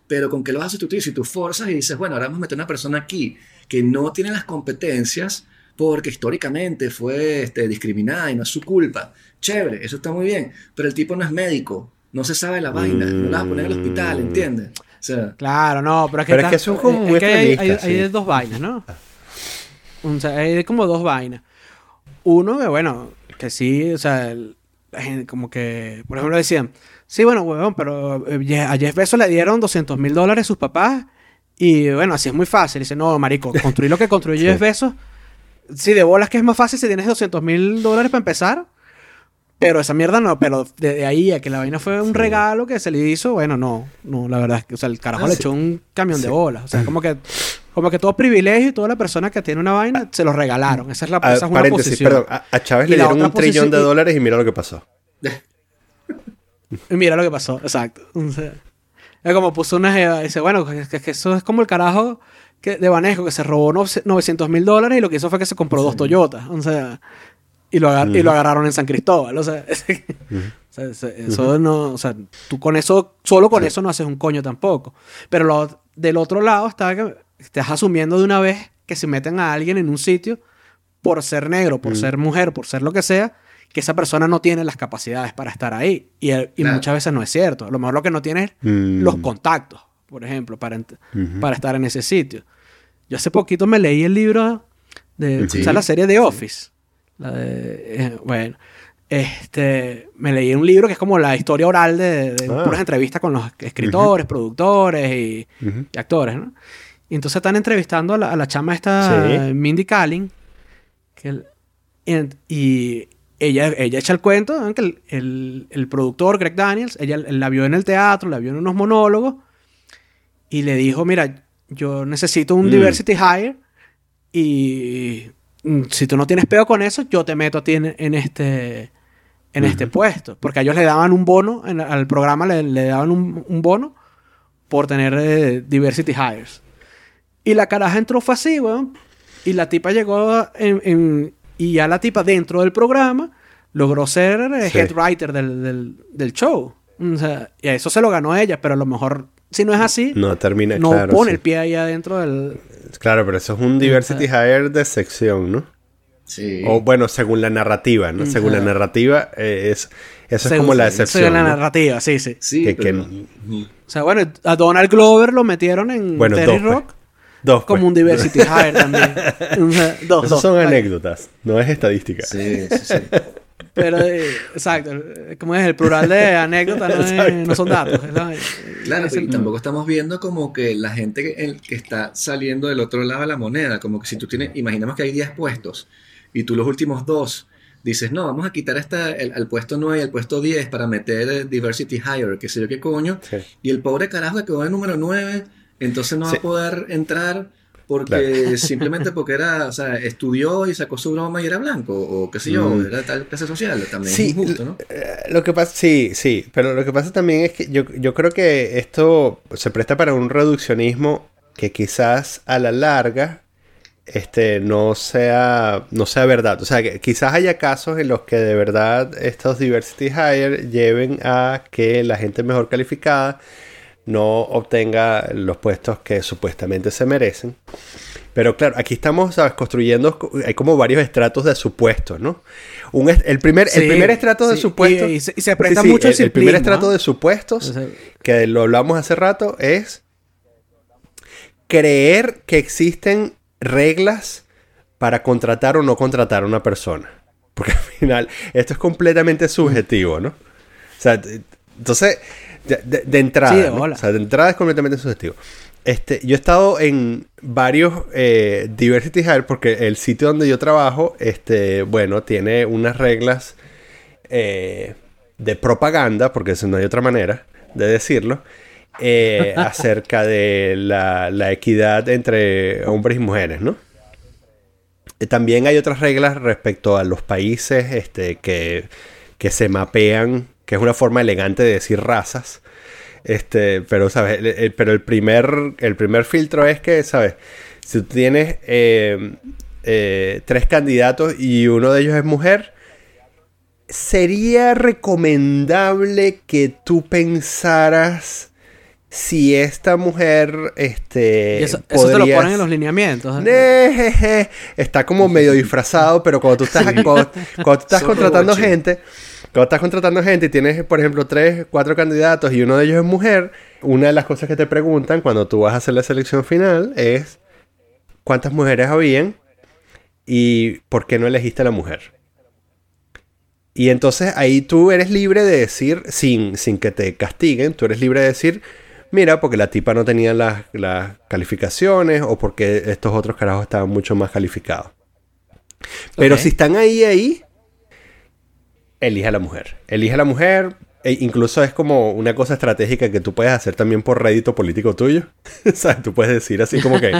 pero con qué lo vas a sustituir si tú forzas y dices, bueno, ahora vamos a meter una persona aquí que no tiene las competencias porque históricamente fue este, discriminada y no es su culpa. Chévere, eso está muy bien, pero el tipo no es médico, no se sabe la vaina, no la vas a poner en el hospital, ¿entiendes? O sea, Claro, no, pero es que, Pero es ta- que es como muy que hay, hay- hay sí. dos vainas, ¿no? O sea, hay como dos vainas. Uno que, bueno, que sí, o sea, el- la gente como que, por ejemplo, decían, sí, bueno, huevón, pero eh, a Jeff Bezos le dieron 200 mil dólares sus papás y, bueno, así es muy fácil. Dice, no, marico, (laughs) construir lo que construyó Sí. Jeff Bezos, sí, de bolas que es más fácil si tienes 200 mil dólares para empezar. Pero esa mierda no, pero de, ahí a que la vaina fue un Sí. regalo que se le hizo, bueno, no, no, la verdad es que, o sea, el carajo Ah, le sí. echó un camión de bolas. O sea, como que, como que todo privilegio y toda la persona que tiene una vaina se los regalaron. Esa es la Ah, esa es una paréntesis, posición. perdón. A, a Chávez Y le dieron un trillón de y- dólares y mira lo que pasó. (laughs) Y mira lo que pasó, exacto. O sea, es como puso una jeva, dice, bueno, que, que- que eso es como el carajo que, de Banesco que se robó no- 900 mil dólares y lo que hizo fue que se compró dos Toyotas. O sea, y lo, y lo agarraron en San Cristóbal. O sea, (laughs) o sea, eso, eso no, o sea, tú con eso, solo con eso no haces un coño tampoco. Pero lo, del otro lado está que estás asumiendo de una vez que se meten a alguien en un sitio por ser negro, por ser mujer, por ser lo que sea, que esa persona no tiene las capacidades para estar ahí. Y, el- y Claro. muchas veces no es cierto. A lo mejor lo que no tiene es Mm. los contactos, por ejemplo, para, para estar en ese sitio. Yo hace poquito me leí el libro de Sí. o sea, la serie de Office. La de, eh, bueno, este, me leí un libro que es como la historia oral de, de Ah. puras entrevistas con los escritores, productores y, y actores, ¿no? Y entonces están entrevistando a la, a la chama esta Sí. Mindy Kaling. Que el- y, y ella, ella echa el cuento ¿no? que el, el- el productor, Greg Daniels, ella la vio en el teatro, la vio en unos monólogos y le dijo, mira, yo necesito un Mm. diversity hire y mm, si tú no tienes peo con eso, yo te meto a ti en, en este en este puesto. Porque a ellos le daban un bono, en- al programa le, le daban un, un bono por tener eh, diversity hires. Y la caraja entró fue así, weón. Y la tipa llegó en, en- y ya la tipa dentro del programa logró ser eh, Sí. head writer del, del, del show. O sea, y a eso se lo ganó ella, pero a lo mejor si no es así, no, No termina, claro. pone sí. el pie ahí adentro del... Claro, pero eso es un diversity hire de sección, ¿no? sí. O bueno, según la narrativa, ¿no? Según la narrativa, eh, es, eso es según- como la según excepción. la ¿no? narrativa, sí, sí. Sí, que- pero- que- Ujú. O sea, bueno, a Donald Glover lo metieron en Bueno, Terry pues. Rock Dos, como pues. un diversity (laughs) hire también. Dos, Esos dos. son anécdotas, no es estadística. Sí, sí, sí. Pero, eh, exacto. eh, ¿Cómo es? El plural de anécdota no, es- Exacto. no son datos. (laughs) Claro, es el- y tampoco estamos viendo como que la gente que, el- que está saliendo del otro lado de la moneda, como que si tú tienes, imaginamos que hay 10 puestos y tú los últimos dos dices, no, vamos a quitar esta, el, al puesto 9 y al puesto 10 para meter eh, Diversity Hire, que sé yo qué coño, Sí. y el pobre carajo que quedó en número 9, entonces no va Sí. a poder entrar porque (laughs) simplemente porque era, o sea, estudió y sacó su broma y era blanco, o qué sé yo, Mm. era tal clase social, también Sí, es injusto, ¿no? Eh, Lo que pasa, sí, sí, pero lo que pasa también es que yo, yo creo que esto se presta para un reduccionismo que quizás a la larga este, no, sea, no sea verdad. O sea, que quizás haya casos en los que de verdad estos diversity hire lleven a que la gente mejor calificada no obtenga los puestos que supuestamente se merecen. Pero claro, aquí estamos ¿sabes? construyendo, hay como varios estratos de supuestos, ¿no? Un est- el, primer, el primer estrato de supuestos... y- y se- y se presta Sí, sí, mucho el, el primer estrato de supuestos, que lo hablamos hace rato, es creer que existen reglas para contratar o no contratar a una persona. Porque al final esto es completamente subjetivo, ¿no? O sea, entonces, de, de- de entrada, o sea, de entrada es completamente subjetivo. este, yo he estado en varios eh, Diversity Hire porque el sitio donde yo trabajo, este, bueno, tiene unas reglas eh, de propaganda, porque no hay otra manera de decirlo, eh, (laughs) acerca de la, la, equidad entre hombres y mujeres, ¿no? También hay otras reglas respecto a los países este, que, que se mapean, que es una forma elegante de decir razas. Este, pero, ¿sabes? El, pero el primer, el primer filtro es que, ¿sabes? Si tú tienes eh, eh, tres candidatos y uno de ellos es mujer, sería recomendable que tú pensaras si esta mujer este eso, te lo ponen en los lineamientos (laughs) está como medio disfrazado pero cuando tú estás (laughs) cuando, tú estás contratando gente cuando estás contratando gente y tienes, por ejemplo, tres, cuatro candidatos y uno de ellos es mujer, una de las cosas que te preguntan cuando tú vas a hacer la selección final es cuántas mujeres habían y por qué no elegiste a la mujer. Y entonces ahí tú eres libre de decir, sin, sin que te castiguen, tú eres libre de decir, mira, porque la tipa no tenía las, las calificaciones o porque estos otros carajos estaban mucho más calificados. Pero si están ahí, ahí, elige a la mujer. Elige a la mujer. E incluso es como una cosa estratégica que tú puedes hacer también por rédito político tuyo. (laughs) sea, tú puedes decir así como que,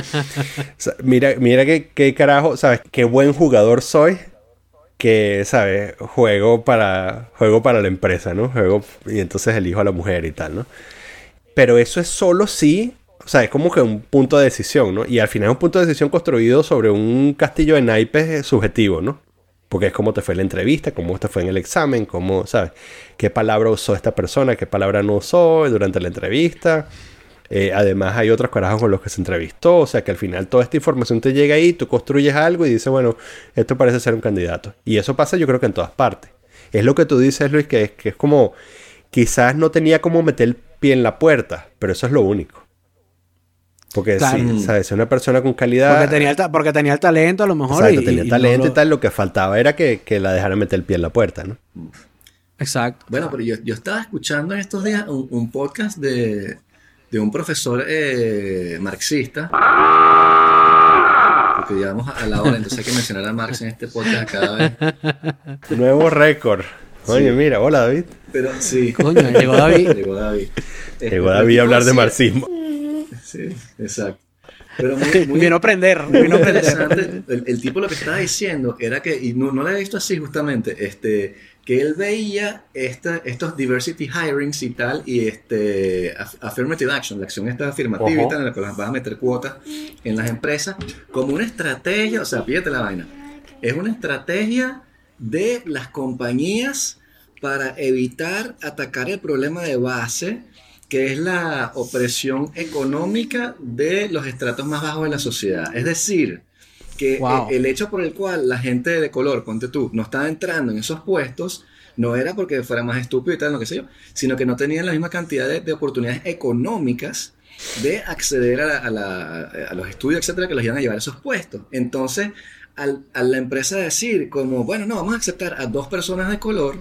mira, mira qué, carajo, ¿sabes? Qué buen jugador soy. Que, ¿sabes? Juego para, juego para la empresa, ¿no? Juego y entonces elijo a la mujer y tal, ¿no? Pero eso es solo si, o sea, es como que un punto de decisión, ¿no? Y al final es un punto de decisión construido sobre un castillo de naipes subjetivo, ¿no? Porque es cómo te fue la entrevista, cómo te fue en el examen, cómo, ¿sabes? ¿Qué palabra usó esta persona? ¿Qué palabra no usó durante la entrevista? Eh, además hay otros carajos con los que se entrevistó. O sea que al final toda esta información te llega ahí, tú construyes algo y dices, bueno, esto parece ser un candidato. Y eso pasa yo creo que en todas partes. Es lo que tú dices, Luis, que es, que es como, quizás no tenía como meter el pie en la puerta, pero eso es lo único. Porque sí, ¿sabes? Una persona con calidad. Porque tenía el, porque tenía el talento a lo mejor. Exacto, tenía talento y tal. Lo que faltaba era que, que, la dejara meter el pie en la puerta, ¿no? Exacto. Bueno, pero yo, yo estaba escuchando en estos días un, podcast de, de, un profesor eh, marxista. Porque llegamos a la hora, entonces hay que mencionar a Marx en este podcast cada vez. Nuevo récord. Oye, mira, hola David. Pero sí. Coño, llegó David. Llegó David. Llegó David a hablar de marxismo. Sí, exacto. Pero muy, bien aprender. Muy interesante. El, tipo lo que estaba diciendo era que, y no, no lo he visto así justamente, este, que él veía esta, estos diversity hirings y tal, y este affirmative action, la acción esta afirmativa y tal, en la que vas a meter cuotas en las empresas, como una estrategia, o sea, pídete la vaina, es una estrategia de las compañías para evitar atacar el problema de base que es la opresión económica de los estratos más bajos de la sociedad. Es decir, que eh, el hecho por el cual la gente de color, ponte tú, no estaba entrando en esos puestos, no era porque fuera más estúpido y tal, no qué sé yo, sino que no tenían la misma cantidad de, oportunidades económicas de acceder a, los estudios, etcétera, que los iban a llevar a esos puestos. Entonces, al, a la empresa decir, como, bueno, no, vamos a aceptar a dos personas de color,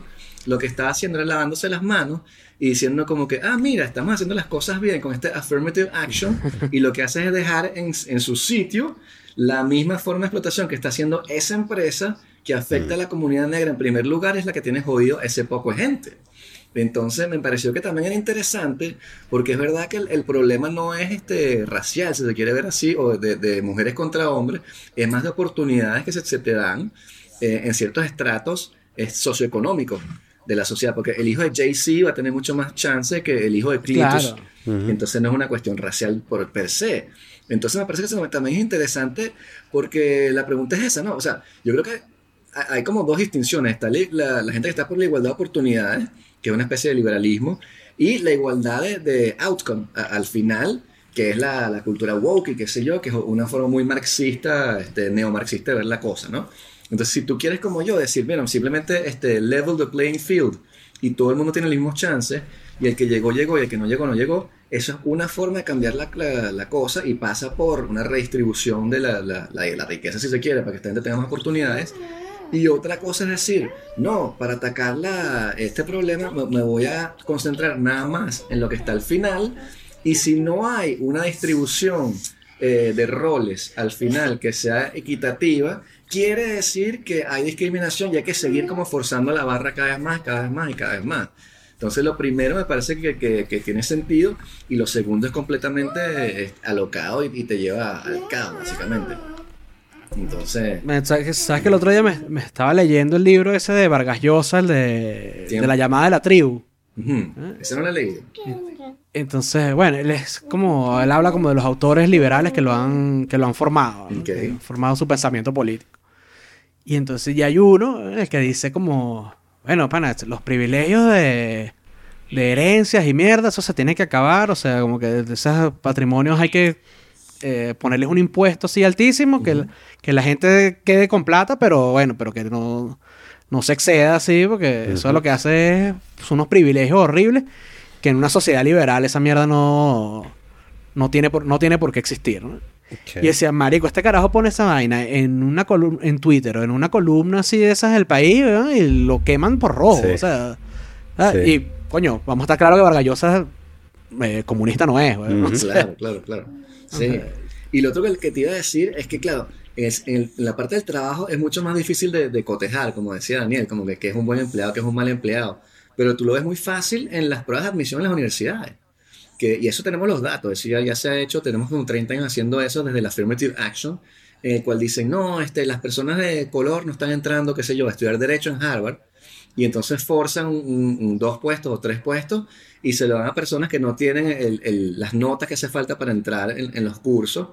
lo que estaba haciendo era lavándose las manos y diciendo como que, ah, mira, estamos haciendo las cosas bien con este affirmative action (laughs) y lo que hace es dejar en, en su sitio la misma forma de explotación que está haciendo esa empresa que afecta a la comunidad negra. En primer lugar es la que tiene jodido ese poco gente. Entonces me pareció que también era interesante porque es verdad que el, problema no es este racial, si se quiere ver así, o de, de mujeres contra hombres, es más de oportunidades que se, se te dan eh, en ciertos estratos socioeconómicos de la sociedad, porque el hijo de Jay-Z va a tener mucho más chance que el hijo de Clintus. Entonces no es una cuestión racial por per se. Entonces me parece que eso también es interesante porque la pregunta es esa, ¿no? O sea, yo creo que hay como dos distinciones. Está la, la gente que está por la igualdad de oportunidades, que es una especie de liberalismo, y la igualdad de, outcome, al final, que es la, la, cultura woke y qué sé yo, que es una forma muy marxista, este, neomarxista de ver la cosa, ¿no? Entonces, si tú quieres como yo decir, bueno, simplemente este, level the playing field y todo el mundo tiene el mismo chance y el que llegó, llegó y el que no llegó, no llegó, eso es una forma de cambiar la, la, cosa y pasa por una redistribución de la, la, riqueza, si se quiere, para que esta gente tenga más oportunidades. Y otra cosa es decir, no, para atacar este problema me, me voy a concentrar nada más en lo que está al final Y si no hay una distribución eh, de roles al final que sea equitativa, quiere decir que hay discriminación y hay que seguir como forzando la barra cada vez más, cada vez más y cada vez más. Entonces lo primero me parece que, que- que tiene sentido y lo segundo es completamente eh, alocado y, y te lleva al caos, básicamente. Entonces, ¿Sabes que- sabes que el otro día me, me estaba leyendo el libro ese de Vargas Llosa, el de, la llamada de la tribu? ujú, ese no lo he leído. Entonces, bueno, él es como, él habla como de los autores liberales que lo han, que lo han formado, ¿no? Ok. que han formado su pensamiento político. Y entonces ya hay uno, el que dice como, bueno, pana, los privilegios de, de herencias y mierda, eso se tiene que acabar, o sea, como que de esos patrimonios hay que eh, ponerles un impuesto así altísimo, que, la- que la gente quede con plata, pero bueno, pero que no, no se exceda así, porque eso lo que hace es son unos privilegios horribles que en una sociedad liberal esa mierda no, no, tiene, por, no tiene por qué existir. ¿no? Y decía, marico, este carajo pone esa vaina en una columna, en Twitter o en una columna así de esas del país ¿verdad? y lo queman por rojo. Sí. O sea, Sí. y coño, vamos a estar claro que Vargas Llosa eh, comunista no es. (laughs) Claro, claro, claro. Sí. Y lo otro que, que te iba a decir es que, claro, es, en, en la parte del trabajo es mucho más difícil de, de cotejar, como decía Daniel, como que, que es un buen empleado, que es un mal empleado. Pero tú lo ves muy fácil en las pruebas de admisión en las universidades. Y eso tenemos los datos, eso ya, ya se ha hecho, tenemos como 30 años haciendo eso desde la Affirmative Action, en el cual dicen, no, este, las personas de color no están entrando, qué sé yo, a estudiar Derecho en Harvard, y entonces forzan dos puestos o tres puestos y se lo dan a personas que no tienen las notas que hace falta para entrar en, en los cursos.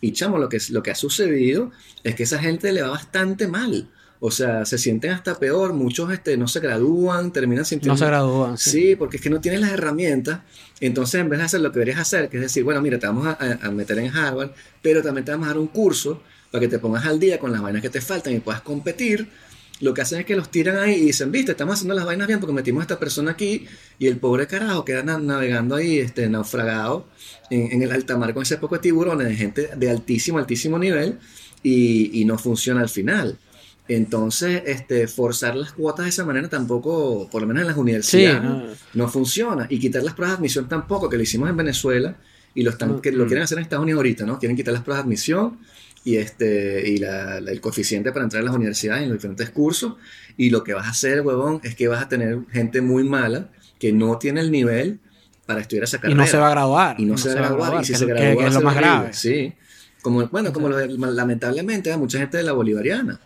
Y chamo, lo que, lo que ha sucedido es que esa gente le va bastante mal. O sea, se sienten hasta peor, muchos este, no se gradúan, terminan sintiendo... no se gradúan. sí. Sí, porque es que no tienes las herramientas. Entonces, en vez de hacer lo que deberías hacer, que es decir, bueno, mira, te vamos a, meter en Harvard, pero también te vamos a dar un curso para que te pongas al día con las vainas que te faltan y puedas competir. Lo que hacen es que los tiran ahí y dicen, viste, estamos haciendo las vainas bien porque metimos a esta persona aquí y el pobre carajo queda na- navegando ahí, este, naufragado en, en el alta mar con ese poco de tiburones de gente de altísimo, altísimo nivel y, y no funciona al final. Entonces, este, forzar las cuotas de esa manera tampoco, por lo menos en las Sí, universidades, no. no funciona. Y quitar las pruebas de admisión tampoco, que lo hicimos en Venezuela y lo, están, que lo quieren hacer en Estados Unidos ahorita, ¿no? Quieren quitar las pruebas de admisión y, este, y la- la- el coeficiente para entrar a las universidades en los diferentes cursos. Y lo que vas a hacer, huevón, es que vas a tener gente muy mala que no tiene el nivel para estudiar esa y carrera. no se va a graduar. Y no, se va a graduar. Y si que, se que- gradúa, que va es lo más horrible. grave. Sí. Como, bueno, como lo de- lamentablemente hay mucha gente de la bolivariana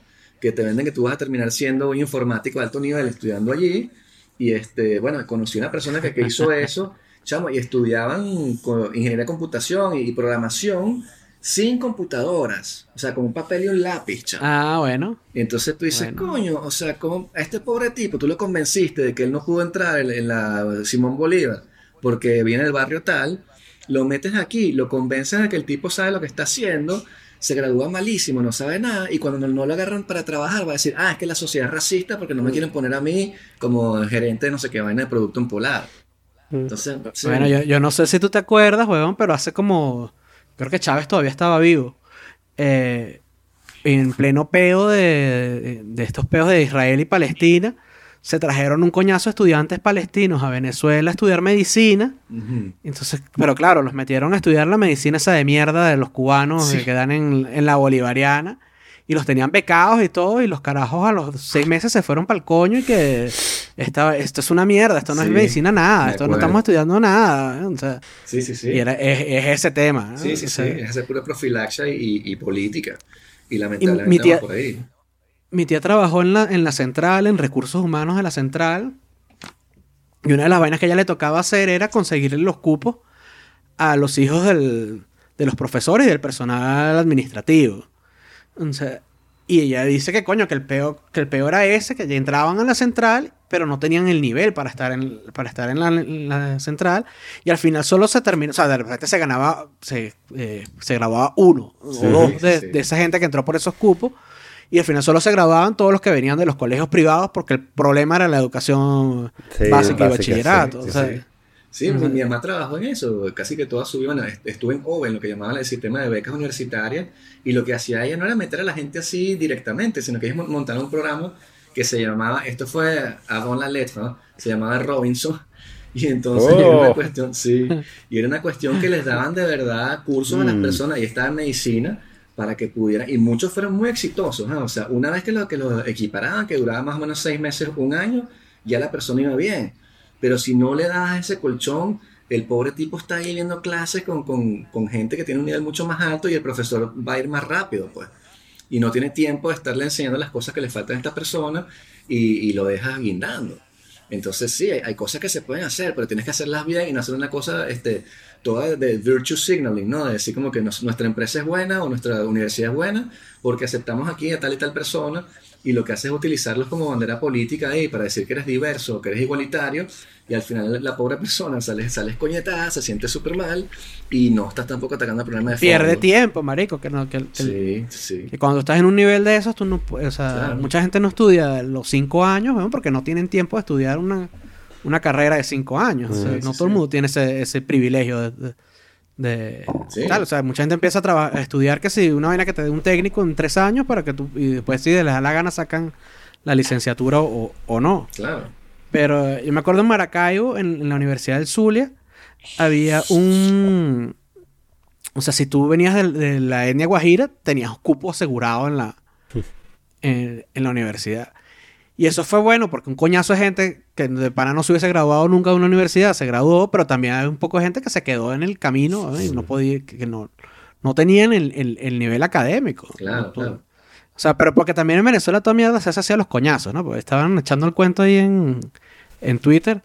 que te venden que tú vas a terminar siendo un informático de alto nivel estudiando allí. Y este, bueno, conocí una persona que, que hizo (laughs) eso, chamo, y estudiaban ingeniería de computación y, y programación sin computadoras, o sea, con un papel y un lápiz, chamo. Ah, bueno. Y entonces tú dices, Bueno. coño, o sea, como a este pobre tipo tú lo convenciste de que él no pudo entrar en, en la Simón Bolívar porque viene del barrio tal, lo metes aquí, lo convences de que el tipo sabe lo que está haciendo, se gradúa malísimo, no sabe nada, y cuando no, no lo agarran para trabajar va a decir, ah, es que la sociedad es racista porque no me quieren poner a mí como gerente de no sé qué vaina de producto en polar. Entonces, sí. Bueno, yo, yo no sé si tú te acuerdas, weón, pero hace como. Creo que Chávez todavía estaba vivo. Eh, en pleno peo de, de estos peos de Israel y Palestina, se trajeron un coñazo de estudiantes palestinos a Venezuela a estudiar medicina. Entonces, pero claro, los metieron a estudiar la medicina esa de mierda de los cubanos Sí. que quedan en, en la bolivariana. Y los tenían becados y todo, y los carajos a los seis meses se fueron para el coño y que esta, esto es una mierda, esto no Sí, es medicina nada, esto no estamos estudiando nada. ¿eh? O sea, Sí, sí, sí. y era, es, es ese tema. ¿no? Sí, sí, O sí. Es hacer pura profilaxia y, y política. Y mi lamentablemente tía- por ahí. Mi tía trabajó en la, en la central, en recursos humanos de la central. Y una de las vainas que ella le tocaba hacer era conseguirle los cupos a los hijos del- de los profesores y del personal administrativo. O sea, y ella dice que coño, que el peor, que el peor era ese, que ya entraban a la central, pero no tenían el nivel para estar en, para estar en la, en la central. Y al final solo se terminó, o sea, de repente se ganaba, se, eh, se graduaba uno Sí, o dos de, sí. de esa gente que entró por esos cupos. Y al final solo se graduaban todos los que venían de los colegios privados porque el problema era la educación Sí, básica y bachillerato. sí, o sea, sí. Sí, mi, mamá trabajó en eso, casi que toda su vida, bueno, est- estuve en OVE, en lo que llamaban el sistema de becas universitarias, y lo que hacía ella no era meter a la gente así directamente, sino que ellos mon- montaron un programa que se llamaba, esto fue Avon la letra, ¿no? se llamaba Robinson, (laughs) Y entonces era una Oh. cuestión, sí, y era una cuestión que les daban de verdad cursos a las Mm. personas, y estaba en medicina, para que pudieran, y muchos fueron muy exitosos, o sea, una vez que lo, que equiparaban, que duraba más o menos seis meses, un año, ya la persona iba bien, pero si no le das ese colchón, el pobre tipo está ahí viendo clases con, con, con gente que tiene un nivel mucho más alto y el profesor va a ir más rápido, pues. Y no tiene tiempo de estarle enseñando las cosas que le faltan a esta persona y, y lo dejas guindando. Entonces sí, hay, hay cosas que se pueden hacer, pero tienes que hacerlas bien y no hacer una cosa este, toda de, virtue signaling, ¿no? De decir como que nos- nuestra empresa es buena o nuestra universidad es buena porque aceptamos aquí a tal y tal persona y lo que hace es utilizarlos como bandera política ahí para decir que eres diverso, que eres igualitario y al final la pobre persona sale, sale escoñetada, se siente súper mal y no estás tampoco atacando el problema de fondo. Pierde tiempo, marico. Que, no, que, Sí, sí. que cuando estás en un nivel de esos, tú no. O sea, Claro. mucha gente no estudia los cinco años, weón, porque no tienen tiempo de estudiar una, una carrera de cinco años. O sea, Sí, no sí, todo el mundo tiene ese, ese privilegio de. de- de- Sí. tal. O sea, mucha gente empieza a, a estudiar que si una vaina que te dé un técnico en tres años para que tú. Y después, si les da la gana, sacan la licenciatura o, o no. Claro. Pero eh, yo me acuerdo en Maracaibo, en, en la Universidad del Zulia, había un... O sea, si tú venías de, la etnia guajira, tenías cupo asegurado en la, (laughs) en, en la universidad. Y eso fue bueno porque un coñazo de gente que de pana no se hubiese graduado nunca de una universidad se graduó, pero también hay un poco de gente que se quedó en el camino ¿eh? y no podía, que, no, no tenían el, el- el nivel académico. Claro, ¿no? claro. O sea, pero porque también en Venezuela toda mierda se hace hacia los coñazos, ¿no? Porque estaban echando el cuento ahí en, en Twitter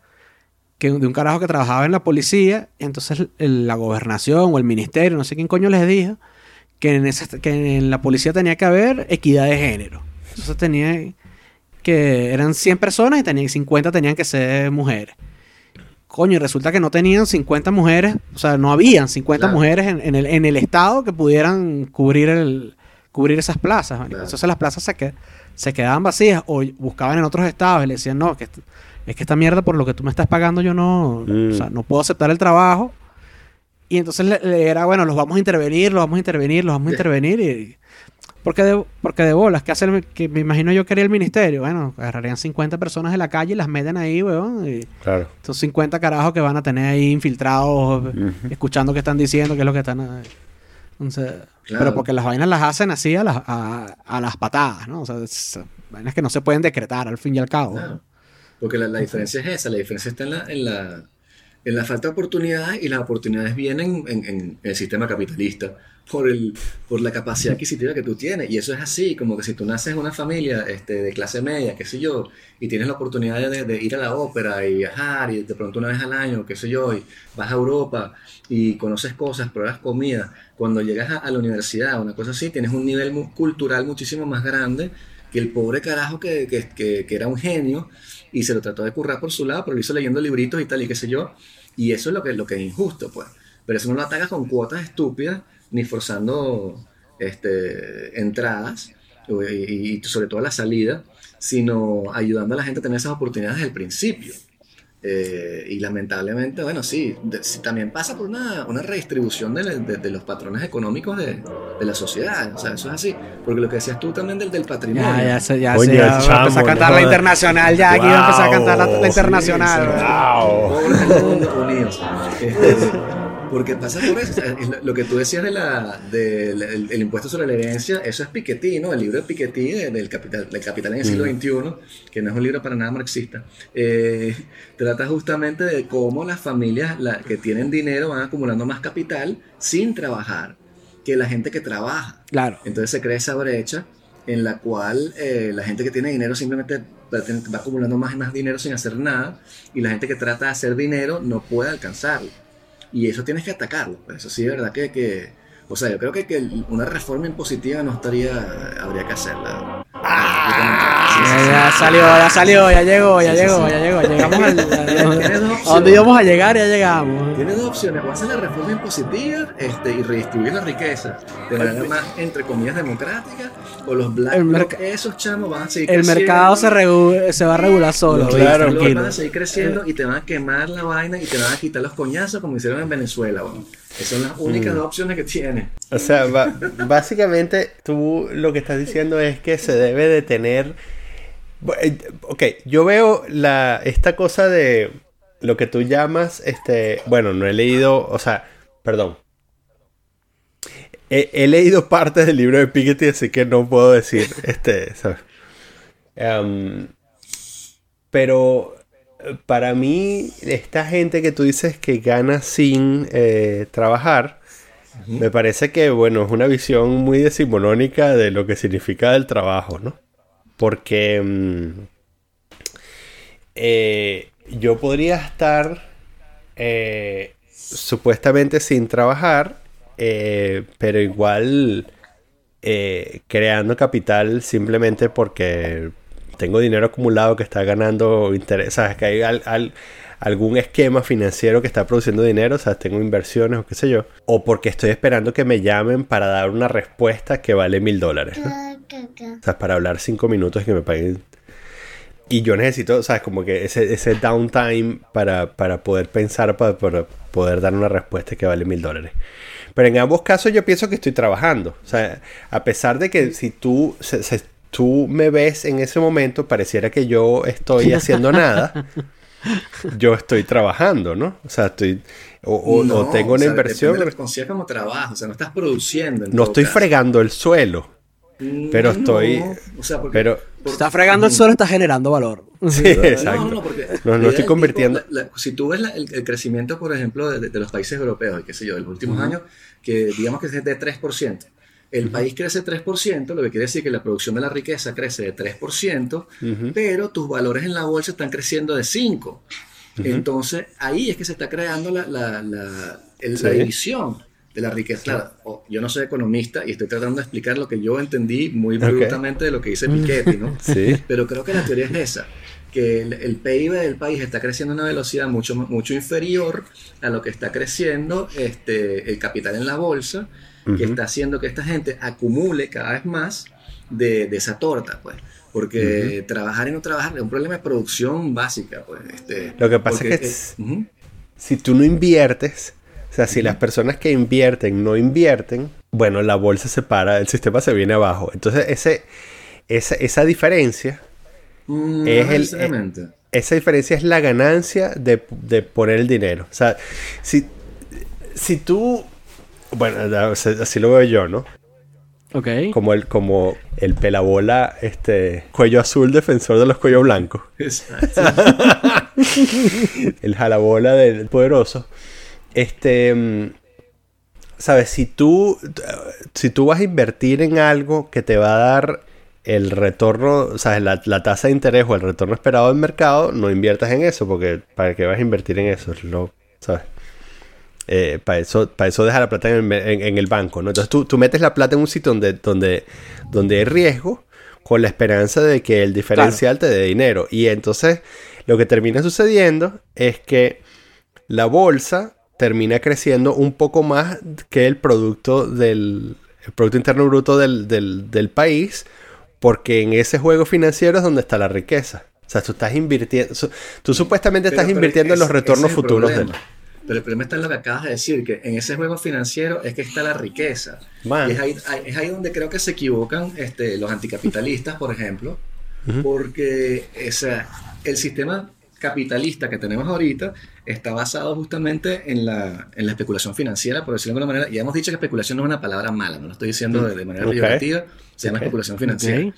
que de un carajo que trabajaba en la policía, y entonces el- la gobernación o el ministerio, no sé quién coño les dijo, que en, esa- que en la policía tenía que haber equidad de género. Entonces tenía que eran 100 personas y tenían, 50 tenían que ser mujeres. Coño, y resulta que no tenían 50 mujeres, o sea, no habían 50 Claro. mujeres en, en el, en el estado que pudieran cubrir el cubrir esas plazas. Claro. Entonces las plazas se, que- se quedaban vacías o buscaban en otros estados y le decían, no, que es que esta mierda por lo que tú me estás pagando yo no, Mm. o sea, no puedo aceptar el trabajo. Y entonces le, le era, bueno, los vamos a intervenir, los vamos a intervenir, los vamos a intervenir. Y, porque de, porque de bolas, ¿qué hace el- que me imagino yo que haría el ministerio? Bueno, agarrarían 50 personas de la calle y las meten ahí, weón. Y Claro. son 50 carajos que van a tener ahí infiltrados, Ujú. escuchando qué están diciendo, qué es lo que están. eh, Entonces, Claro. Pero porque las vainas las hacen así a las, a, a las patadas, ¿no? O sea, es- vainas que no se pueden decretar al fin y al cabo. Claro. Porque la, la diferencia es esa, la diferencia está en la, en la, en la falta de oportunidades y las oportunidades vienen en, en el sistema capitalista por, el, por la capacidad adquisitiva que tú tienes. Y eso es así, como que si tú naces en una familia este, de clase media, qué sé yo, y tienes la oportunidad de, ir a la ópera y viajar y de pronto una vez al año, qué sé yo, y vas a Europa y conoces cosas, pruebas comida, cuando llegas a, la universidad, una cosa así, tienes un nivel cultural muchísimo más grande que el pobre carajo que, que, que, era un genio y se lo trató de currar por su lado, pero lo hizo leyendo libritos y tal y qué sé yo. Y eso es lo que, lo que es injusto, pues. Pero eso no lo atagas con cuotas estúpidas ni forzando este, entradas o- y, y sobre todo la salida, sino ayudando a la gente a tener esas oportunidades desde el principio. Eh, y lamentablemente, bueno, sí, de- sí, también pasa por una, una redistribución de, de- de los patrones económicos de, de la sociedad. O sea, eso es así. Porque lo que decías tú también del, del patrimonio. Ya, ya se, ya se, ya chamo, empezar a cantar la internacional, ya aquí va a empezar a cantar la, la Wow. internacional. Sí, sí. Wow. Pobres del mundo unidos. Este, (laughs) porque pasa por eso. o sea, es lo- que tú decías de la, del el, el impuesto sobre la herencia, eso es Piketty, ¿no? El libro de Piketty de- del, capital, del capital en el siglo XXI, que no es un libro para nada marxista, eh, trata justamente de cómo las familias la- que tienen dinero van acumulando más capital sin trabajar que la gente que trabaja. Claro. Entonces se crea esa brecha en la cual eh, la gente que tiene dinero simplemente va acumulando más y más dinero sin hacer nada y la gente que trata de hacer dinero no puede alcanzarlo. Y eso tienes que atacarlo. pues, Eso sí, de verdad que, que- o sea, yo creo que, que una reforma impositiva no estaría, habría que hacerla. Sí, Ya, salió, ya salió, ya llegó, ya llegó, sí. ya llegó. Llegamos al, (laughs) a, donde íbamos a llegar, ya llegamos. Tiene dos opciones, o hacer la reforma impositiva este, y redistribuir la riqueza de manera más, entre comillas, democrática, o los black El esos chamos van a seguir El creciendo. mercado se, regu- se va a regular solo, Los claro, tranquilo. van a seguir creciendo y te van a quemar la vaina y te van a quitar los coñazos como hicieron en Venezuela. weón. Esas son las únicas dos opciones que tiene. O sea, básicamente tú lo que estás diciendo es que se debe de tener... Bu- eh, Ok, yo veo la, esta cosa de lo que tú llamas, este, bueno, no he leído, o sea, perdón. He, leído parte del libro de Piketty, así que no puedo decir, (laughs) este, ¿sabes? Em, pero para mí, esta gente que tú dices que gana sin eh, trabajar, me parece que, bueno, es una visión muy decimonónica de lo que significa el trabajo, ¿no? Porque mm, eh, yo podría estar eh, supuestamente sin trabajar, pero igual creando capital simplemente porque tengo dinero acumulado que está ganando interés, que hay algún esquema financiero que está produciendo dinero, o tengo inversiones o qué sé yo, o porque estoy esperando que me llamen para dar una respuesta que vale mil dólares. O sea, para hablar cinco minutos y que me paguen. Y yo necesito, sabes, como que ese, ese downtime para, para poder pensar, para, poder dar una respuesta que vale mil dólares. Pero en ambos casos yo pienso que estoy trabajando. O sea, a pesar de que si tú tú me ves en ese momento, pareciera que yo estoy (laughs) haciendo nada. yo estoy trabajando, ¿no? O sea, estoy. O, tengo una inversión. Lo como trabajo, o sea, no estás produciendo. no estoy fregando el suelo. Pero estoy. O sea, porque, pero, está fregando el suelo, está generando valor. Sí, exacto. No, no, porque no, estoy convirtiendo. si tú ves el, crecimiento, por ejemplo, de, los países europeos, qué sé yo, de los últimos años, que digamos que es de 3% el país crece 3%, lo que quiere decir que la producción de la riqueza crece de 3%, pero tus valores en la bolsa están creciendo de 5%. Entonces, ahí es que se está creando la, la, la, división de la riqueza. Claro, yo no soy economista y estoy tratando de explicar lo que yo entendí muy brutamente de lo que dice Piketty, ¿no? (laughs) Sí. Pero creo que la teoría es esa que el, PIB del país está creciendo a una velocidad mucho, mucho inferior a lo que está creciendo este, el capital en la bolsa que está haciendo que esta gente acumule cada vez más de, esa torta, pues. Porque trabajar y no trabajar es un problema de producción básica, pues. Este, Lo que pasa es que si tú no inviertes, sea, si las personas que invierten no invierten, bueno, la bolsa se para, el sistema se viene abajo. Entonces, ese, esa, esa diferencia mm, es el... esa diferencia es la ganancia de, de, poner el dinero. O sea, si, si tú bueno, así lo veo yo, ¿no? Ok. Como el, como el pelabola, este, cuello azul defensor de los cuellos blancos. Exacto. (laughs) el jalabola del poderoso. Este, mm, sabes, si tú, si tú vas a invertir en algo que te va a dar el retorno, o sea, la, la, tasa de interés o el retorno esperado del mercado, no inviertas en eso, porque para qué vas a invertir en eso, lo, ¿sabes? Eh, para eso, para eso deja la plata en, el banco, ¿no? Entonces tú, tú, metes la plata en un sitio donde, donde, donde hay riesgo con la esperanza de que el diferencial te dé dinero. Y entonces lo que termina sucediendo es que la bolsa termina creciendo un poco más que el producto del Producto Interno Bruto del, del, país, porque en ese juego financiero es donde está la riqueza. O sea, tú estás invirtiendo, tú supuestamente estás invirtiendo en los retornos futuros del... Pero el problema está en lo que acabas de decir, que en ese juego financiero es que está la riqueza. Y es ahí, es ahí, donde creo que se equivocan este, los anticapitalistas, por ejemplo, porque el sistema capitalista que tenemos ahorita está basado justamente en la, en la, especulación financiera, por decirlo de alguna manera. Y hemos dicho que especulación no es una palabra mala, no lo estoy diciendo de, manera peyorativa, se llama especulación financiera.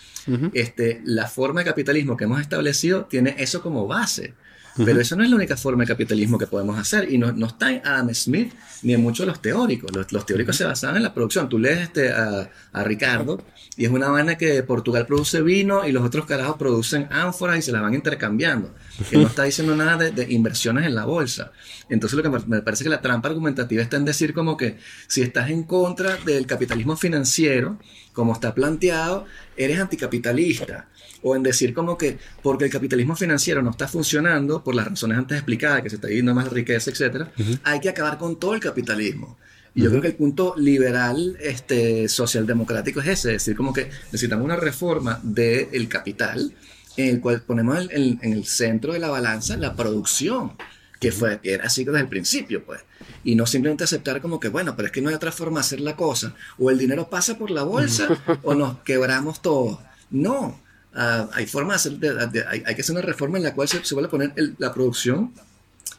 este, la forma de capitalismo que hemos establecido tiene eso como base. Pero eso no es la única forma de capitalismo que podemos hacer. Y no, no está en Adam Smith ni en muchos de los teóricos. Los, teóricos se basaban en la producción. Tú lees este, a, a, Ricardo y es una vaina que Portugal produce vino y los otros carajos producen ánforas y se las van intercambiando. Él no está diciendo nada de, de, inversiones en la bolsa. Entonces lo que me parece que la trampa argumentativa está en decir como que si estás en contra del capitalismo financiero, como está planteado, eres anticapitalista o en decir como que porque el capitalismo financiero no está funcionando por las razones antes explicadas, que se está yendo más riqueza, etcétera, hay que acabar con todo el capitalismo. Y yo creo que el punto liberal, este, socialdemocrático es ese, es decir, como que necesitamos una reforma del capital en el cual ponemos en, el centro de la balanza la producción, que fue era así desde el principio, pues. Y no simplemente aceptar como que, bueno, pero es que no hay otra forma de hacer la cosa. O el dinero pasa por la bolsa o nos quebramos todos. No, Ah, hay formas, hay, que hacer una reforma en la cual se, se vuelve a poner la producción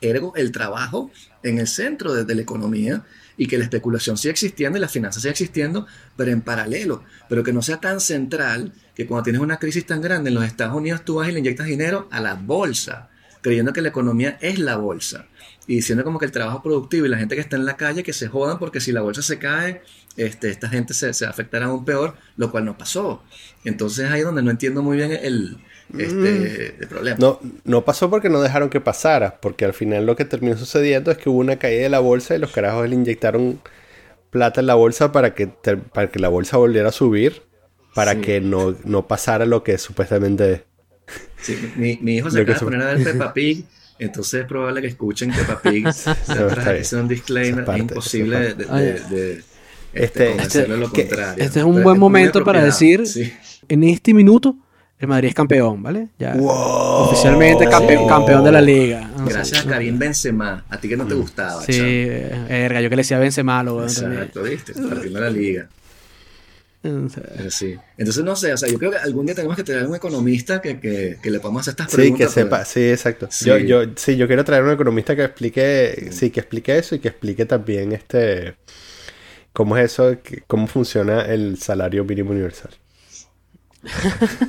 ergo el trabajo en el centro de, de la economía y que la especulación siga existiendo y la finanzas siga existiendo, pero en paralelo, pero que no sea tan central que cuando tienes una crisis tan grande en los Estados Unidos tú vas y le inyectas dinero a la bolsa, creyendo que la economía es la bolsa y diciendo como que el trabajo productivo y la gente que está en la calle que se jodan porque si la bolsa se cae, este, esta gente se, se afectará aún peor, lo cual no pasó. Entonces ahí es donde no entiendo muy bien el, este, el problema. No, no pasó porque no dejaron que pasara, porque al final lo que terminó sucediendo es que hubo una caída de la bolsa y los carajos le inyectaron plata en la bolsa para que, para que la bolsa volviera a subir, para Sí. que no, no pasara lo que supuestamente... Sí, mi, mi hijo se acaba de se- poner a ver Peppa (laughs) Pig, entonces es probable que escuchen (laughs) bien. Ese es un disclaimer, parte, es imposible de, de, de- Este- este, de lo que- contrario. este es un Pero buen muy momento para decir- sí. En este minuto, el Madrid es campeón, ¿vale? Ya. ¡Wow! Oficialmente campeón, Sí. campeón de la liga. No sé. Gracias a Karim Benzema, a ti que no te gustaba, Sí, eh, verga, yo que le decía weón, también. Exacto, ¿viste? Partiendo de la liga. O sea, Pero sí. Entonces, no sé, o sea, yo creo que algún día tenemos que tener un economista que, que, que le podamos hacer estas Sí, preguntas. que sepa, sí, exacto. Sí. Yo, yo, sí, yo quiero traer un economista que explique, sí, que explique eso y que explique también este, cómo es eso, cómo funciona el salario mínimo universal. (laughs)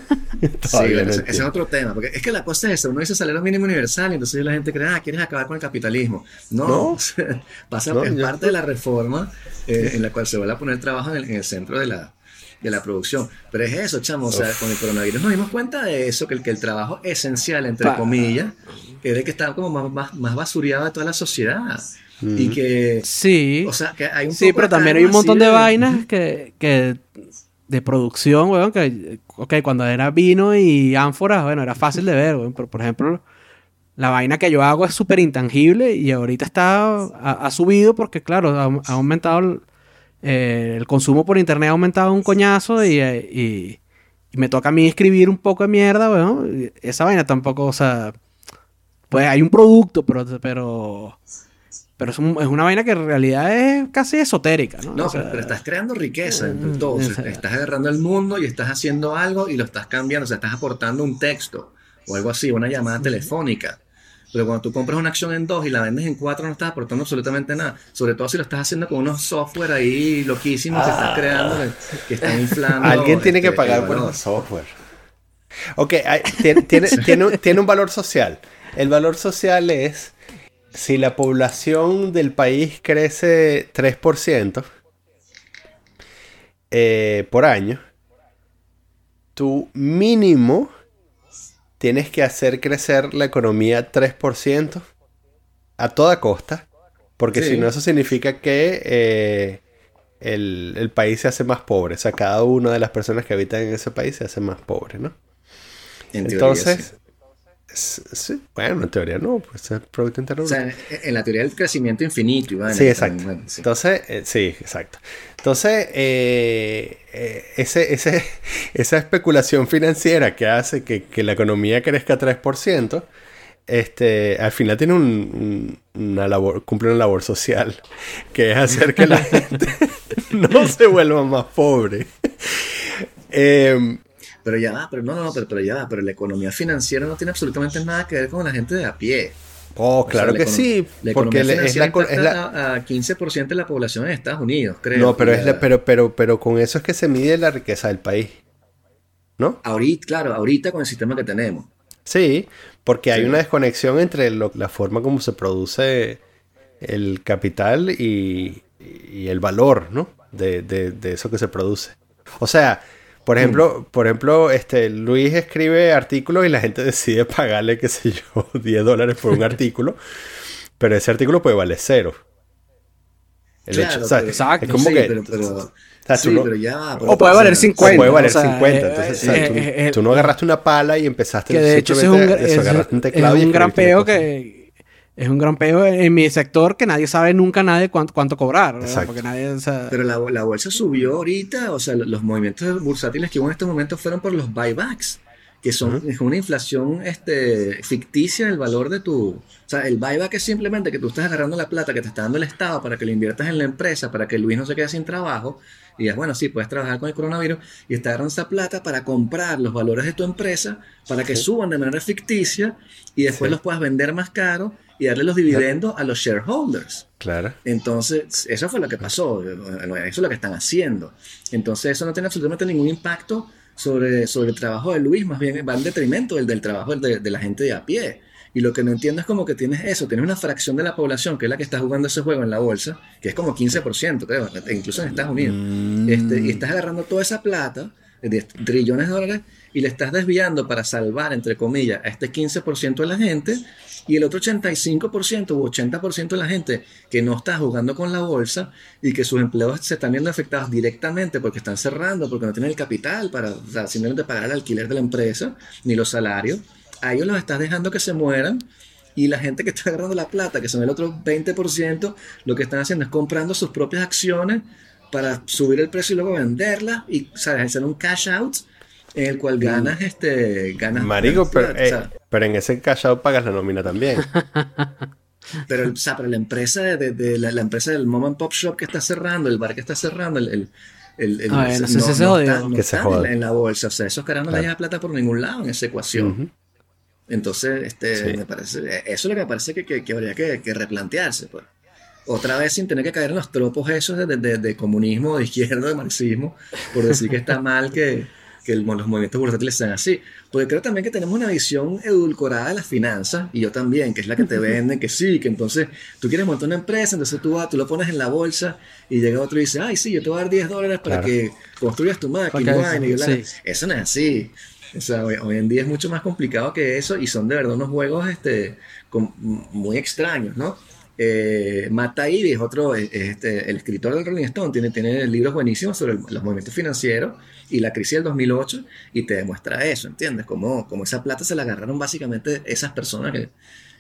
(laughs) Sí, bueno, ese, ese es otro tema, porque es que la cosa es esa, uno dice salario mínimo universal y entonces la gente cree, ah, quieres acabar con el capitalismo. No, No. (laughs) pasa, No, es parte de la reforma eh, en la cual se va a poner trabajo en el, en el centro de la, de la producción. Pero es eso, chamo, o sea, con el coronavirus nos dimos cuenta de eso, que el, que el trabajo esencial, entre Pa- comillas, era el que estaba como más, más, más basureado de toda la sociedad. Y que, Sí. o sea, que hay un Sí, poco pero también hay un montón de vainas que, que de producción, weón, que, ok, cuando era vino y ánforas, bueno, era fácil de ver, weón, pero por ejemplo, la vaina que yo hago es súper intangible y ahorita está, ha, ha subido porque, claro, ha, ha aumentado, el, eh, el consumo por internet ha aumentado un coñazo y, eh, y, y me toca a mí escribir un poco de mierda, y esa vaina tampoco, o sea, pues hay un producto, pero... pero pero es, un- es una vaina que en realidad es casi esotérica, ¿no? No, O sea, pero, estás creando riqueza entre mm, todo. O sea, exacto. estás agarrando el mundo y estás haciendo algo y lo estás cambiando. O sea, estás aportando un texto o algo así, una llamada telefónica. Pero cuando tú compras una acción en dos y la vendes en cuatro, no estás aportando absolutamente nada. Sobre todo si lo estás haciendo con unos software ahí loquísimos que estás creando, que, que están inflando. Ah. Alguien tiene que este, pagar por el software. Ok, hay- (laughs) tiene, tiene, tiene un- tiene un valor social. El valor social es si la población del país crece 3% eh, por año, tu mínimo tienes que hacer crecer la economía 3% a toda costa, porque Sí. si no eso significa que eh, el, el país se hace más pobre, o sea, cada una de las personas que habitan en ese país se hace más pobre, ¿no? En Entonces, sí. bueno, en teoría no, pues es Producto Interno O sea, en, la teoría del crecimiento infinito, Iván. Sí, También, exacto. bueno, sí. Entonces, eh, sí, exacto. Entonces, eh, eh, ese, ese, (laughs) esa especulación financiera que hace que, que la economía crezca 3%, este, al final tiene un- un- una labor, cumple una labor social, (laughs) que es hacer que la (laughs) gente no se vuelva más pobre. Em, Pero ya va, pero no, no, no, pero, pero ya va, pero la economía financiera no tiene absolutamente nada que ver con la gente de a pie. oh, O sea, claro la que sí, La porque es la, es la- a, a 15% de la población en Estados Unidos, creo. no, pero es la- la, pero, pero, pero con eso es que se mide la riqueza del país, ¿no? Ahorita, claro, ahorita con el sistema que tenemos. Sí, porque hay Sí. una desconexión entre lo- la forma como se produce el capital y, y el valor, ¿no? De, de- de eso que se produce. O sea, por ejemplo, por ejemplo, este Luis escribe artículos y la gente (laughs) decide pagarle, qué sé yo, (laughs) 10 dólares por un artículo, pero ese artículo puede valer cero. El Claro, hecho, o sea, Exacto, es como sí, que pero, pero- o sea, sí, no- pero ya pero O puede valer o 50. puede valer o sea, 50. eh, Entonces, eh, o sea, tú, eh, eh, tú no agarraste una pala y empezaste Que de hecho es un, simplemente es- eso, agarraste un es teclado y un gran escribiste una peo cosa. que es un gran peo en mi sector que nadie sabe nunca nadie cuánto, cuánto cobrar. Porque nadie, o sea, Pero la, la bolsa subió ahorita, o sea, los movimientos bursátiles que hubo en estos momentos fueron por los buybacks. que son es una inflación este, ficticia del valor de tu... O sea, el buyback es simplemente que tú estás agarrando la plata que te está dando el Estado para que lo inviertas en la empresa, para que Luis no se quede sin trabajo, y es bueno, sí, puedes trabajar con el coronavirus, y estás agarrando esa plata para comprar los valores de tu empresa, para que suban de manera ficticia, y después Sí. los puedas vender más caro y darle los dividendos a los shareholders. Claro. Entonces, eso fue lo que pasó, eso es lo que están haciendo. Entonces, eso no tiene absolutamente ningún impacto sobre, sobre el trabajo de Luis, más bien va en detrimento del, del trabajo de, de la gente de a pie. Y lo que no entiendo es como que tienes eso, tienes una fracción de la población que es la que está jugando ese juego en la bolsa, que es como 15%, creo, incluso en Estados Unidos. Mm. Este, y estás agarrando toda esa plata, de trillones de dólares, y le estás desviando para salvar, entre comillas, a este 15% de la gente, y el otro 85% u 80% de la gente que no está jugando con la bolsa y que sus empleos se están viendo afectados directamente porque están cerrando, porque no tienen el capital para simplemente pagar el alquiler de la empresa, ni los salarios, a ellos los estás dejando que se mueran. Y la gente que está agarrando la plata, que son el otro 20%, lo que están haciendo es comprando sus propias acciones para subir el precio y luego venderlas y hacer un cash out en el cual ganas este ganas Marico, ganas pero, plata, o sea, eh, pero en ese cash out pagas la nómina también. (laughs) pero, el- o sea, pero la empresa de, de- de la, la empresa del mom and pop shop que está cerrando el bar que está cerrando el, el, el- el- Ah, no, se no está- no Que se están en, joda. la, en la bolsa o sea esos caras no le Claro. llevan plata por ningún lado en esa ecuación entonces este Sí. me parece eso es lo que me parece que, que- que habría que, que replantearse pues. otra vez sin tener que caer en los tropos esos de, de- de- de comunismo, de izquierda, de marxismo, por decir que está (laughs) mal que, que el- los movimientos bursátiles sean así. Porque creo también que tenemos una visión edulcorada de las finanzas, y yo también, que es la que te (laughs) venden, que sí, que entonces tú quieres montar una empresa, entonces tú, vas, tú lo pones en la bolsa y llega otro y dice, ay, sí, yo te voy a dar 10 dólares para Claro. que construyas tu máquina. Porque- y vaina", y bla, sí. Eso no es así. O sea, hoy, hoy en día es mucho más complicado que eso y son de verdad unos juegos este, con- muy extraños, ¿no? Eh, Matt Taibbi es otro, eh, este, el escritor del Rolling Stone, tiene, tiene libros buenísimos sobre el- los movimientos financieros y la crisis del 2008 y te demuestra eso, ¿entiendes? Como, como esa plata se la agarraron básicamente esas personas que,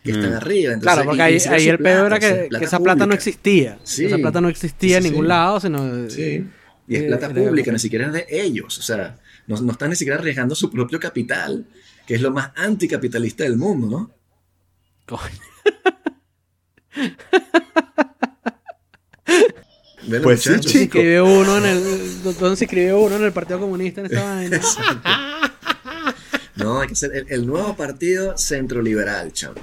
que están Mm. arriba. Entonces, Claro, porque ahí, era ahí el peor plata, era o sea, que, esa plata no existía. Sí. Esa plata no existía en Sí, ningún sí. lado, sino... Sí. Y es Eh, plata era- pública, ni siquiera es de ellos. O sea, no, no están ni siquiera arriesgando su propio capital, que es lo más anticapitalista del mundo, ¿no? Coño. Pues sí. Se chico. inscribió uno en el... ¿Dónde se inscribió uno en el Partido Comunista en esta vaina? No, hay que ser el, el nuevo partido centroliberal, chavo.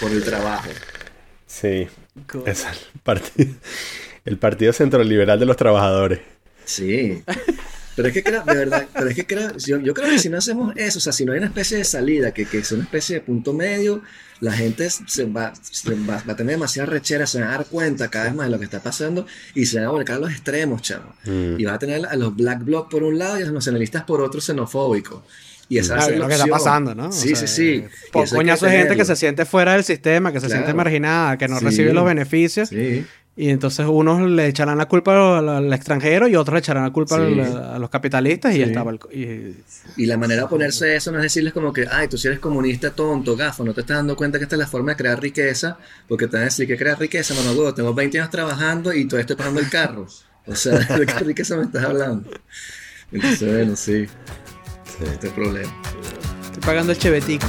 Por el trabajo. Sí. Es el partido, el partido Centroliberal de los Trabajadores. Sí. Pero es que creo, de verdad, pero es que creo, yo, yo creo que si no hacemos eso, o sea, si no hay una especie de salida, que, que es una especie de punto medio, la gente se va, se va, va a tener demasiada rechera, se van a dar cuenta cada vez más de lo que está pasando y se van a volcar a los extremos, chavo. Mm. Y va a tener a los black bloc por un lado y a los nacionalistas por otro xenofóbicos. Y esa va Claro, es lo que está pasando, ¿no? O Sí, sea, sí, sí. po- Y eso hay que Coñazo de gente que se siente fuera del sistema, que se Claro. siente marginada, que no Sí. recibe los beneficios. Sí. Y entonces unos le echarán la culpa al, al extranjero y otros le echarán la culpa Sí. al- a los capitalistas y Sí. ya estaba. el y- Y la manera de oponerse a eso no es decirles como que, ay, tú si eres comunista, tonto, gafo, no te estás dando cuenta que esta es la forma de crear riqueza, porque te van a decir que crear riqueza, mano, huevo, tengo 20 años trabajando y todavía estoy pagando el carro. O sea, (laughs) ¿de qué riqueza me estás hablando? Entonces, bueno, sí, Sí. este es el problema. estoy pagando el chevetico.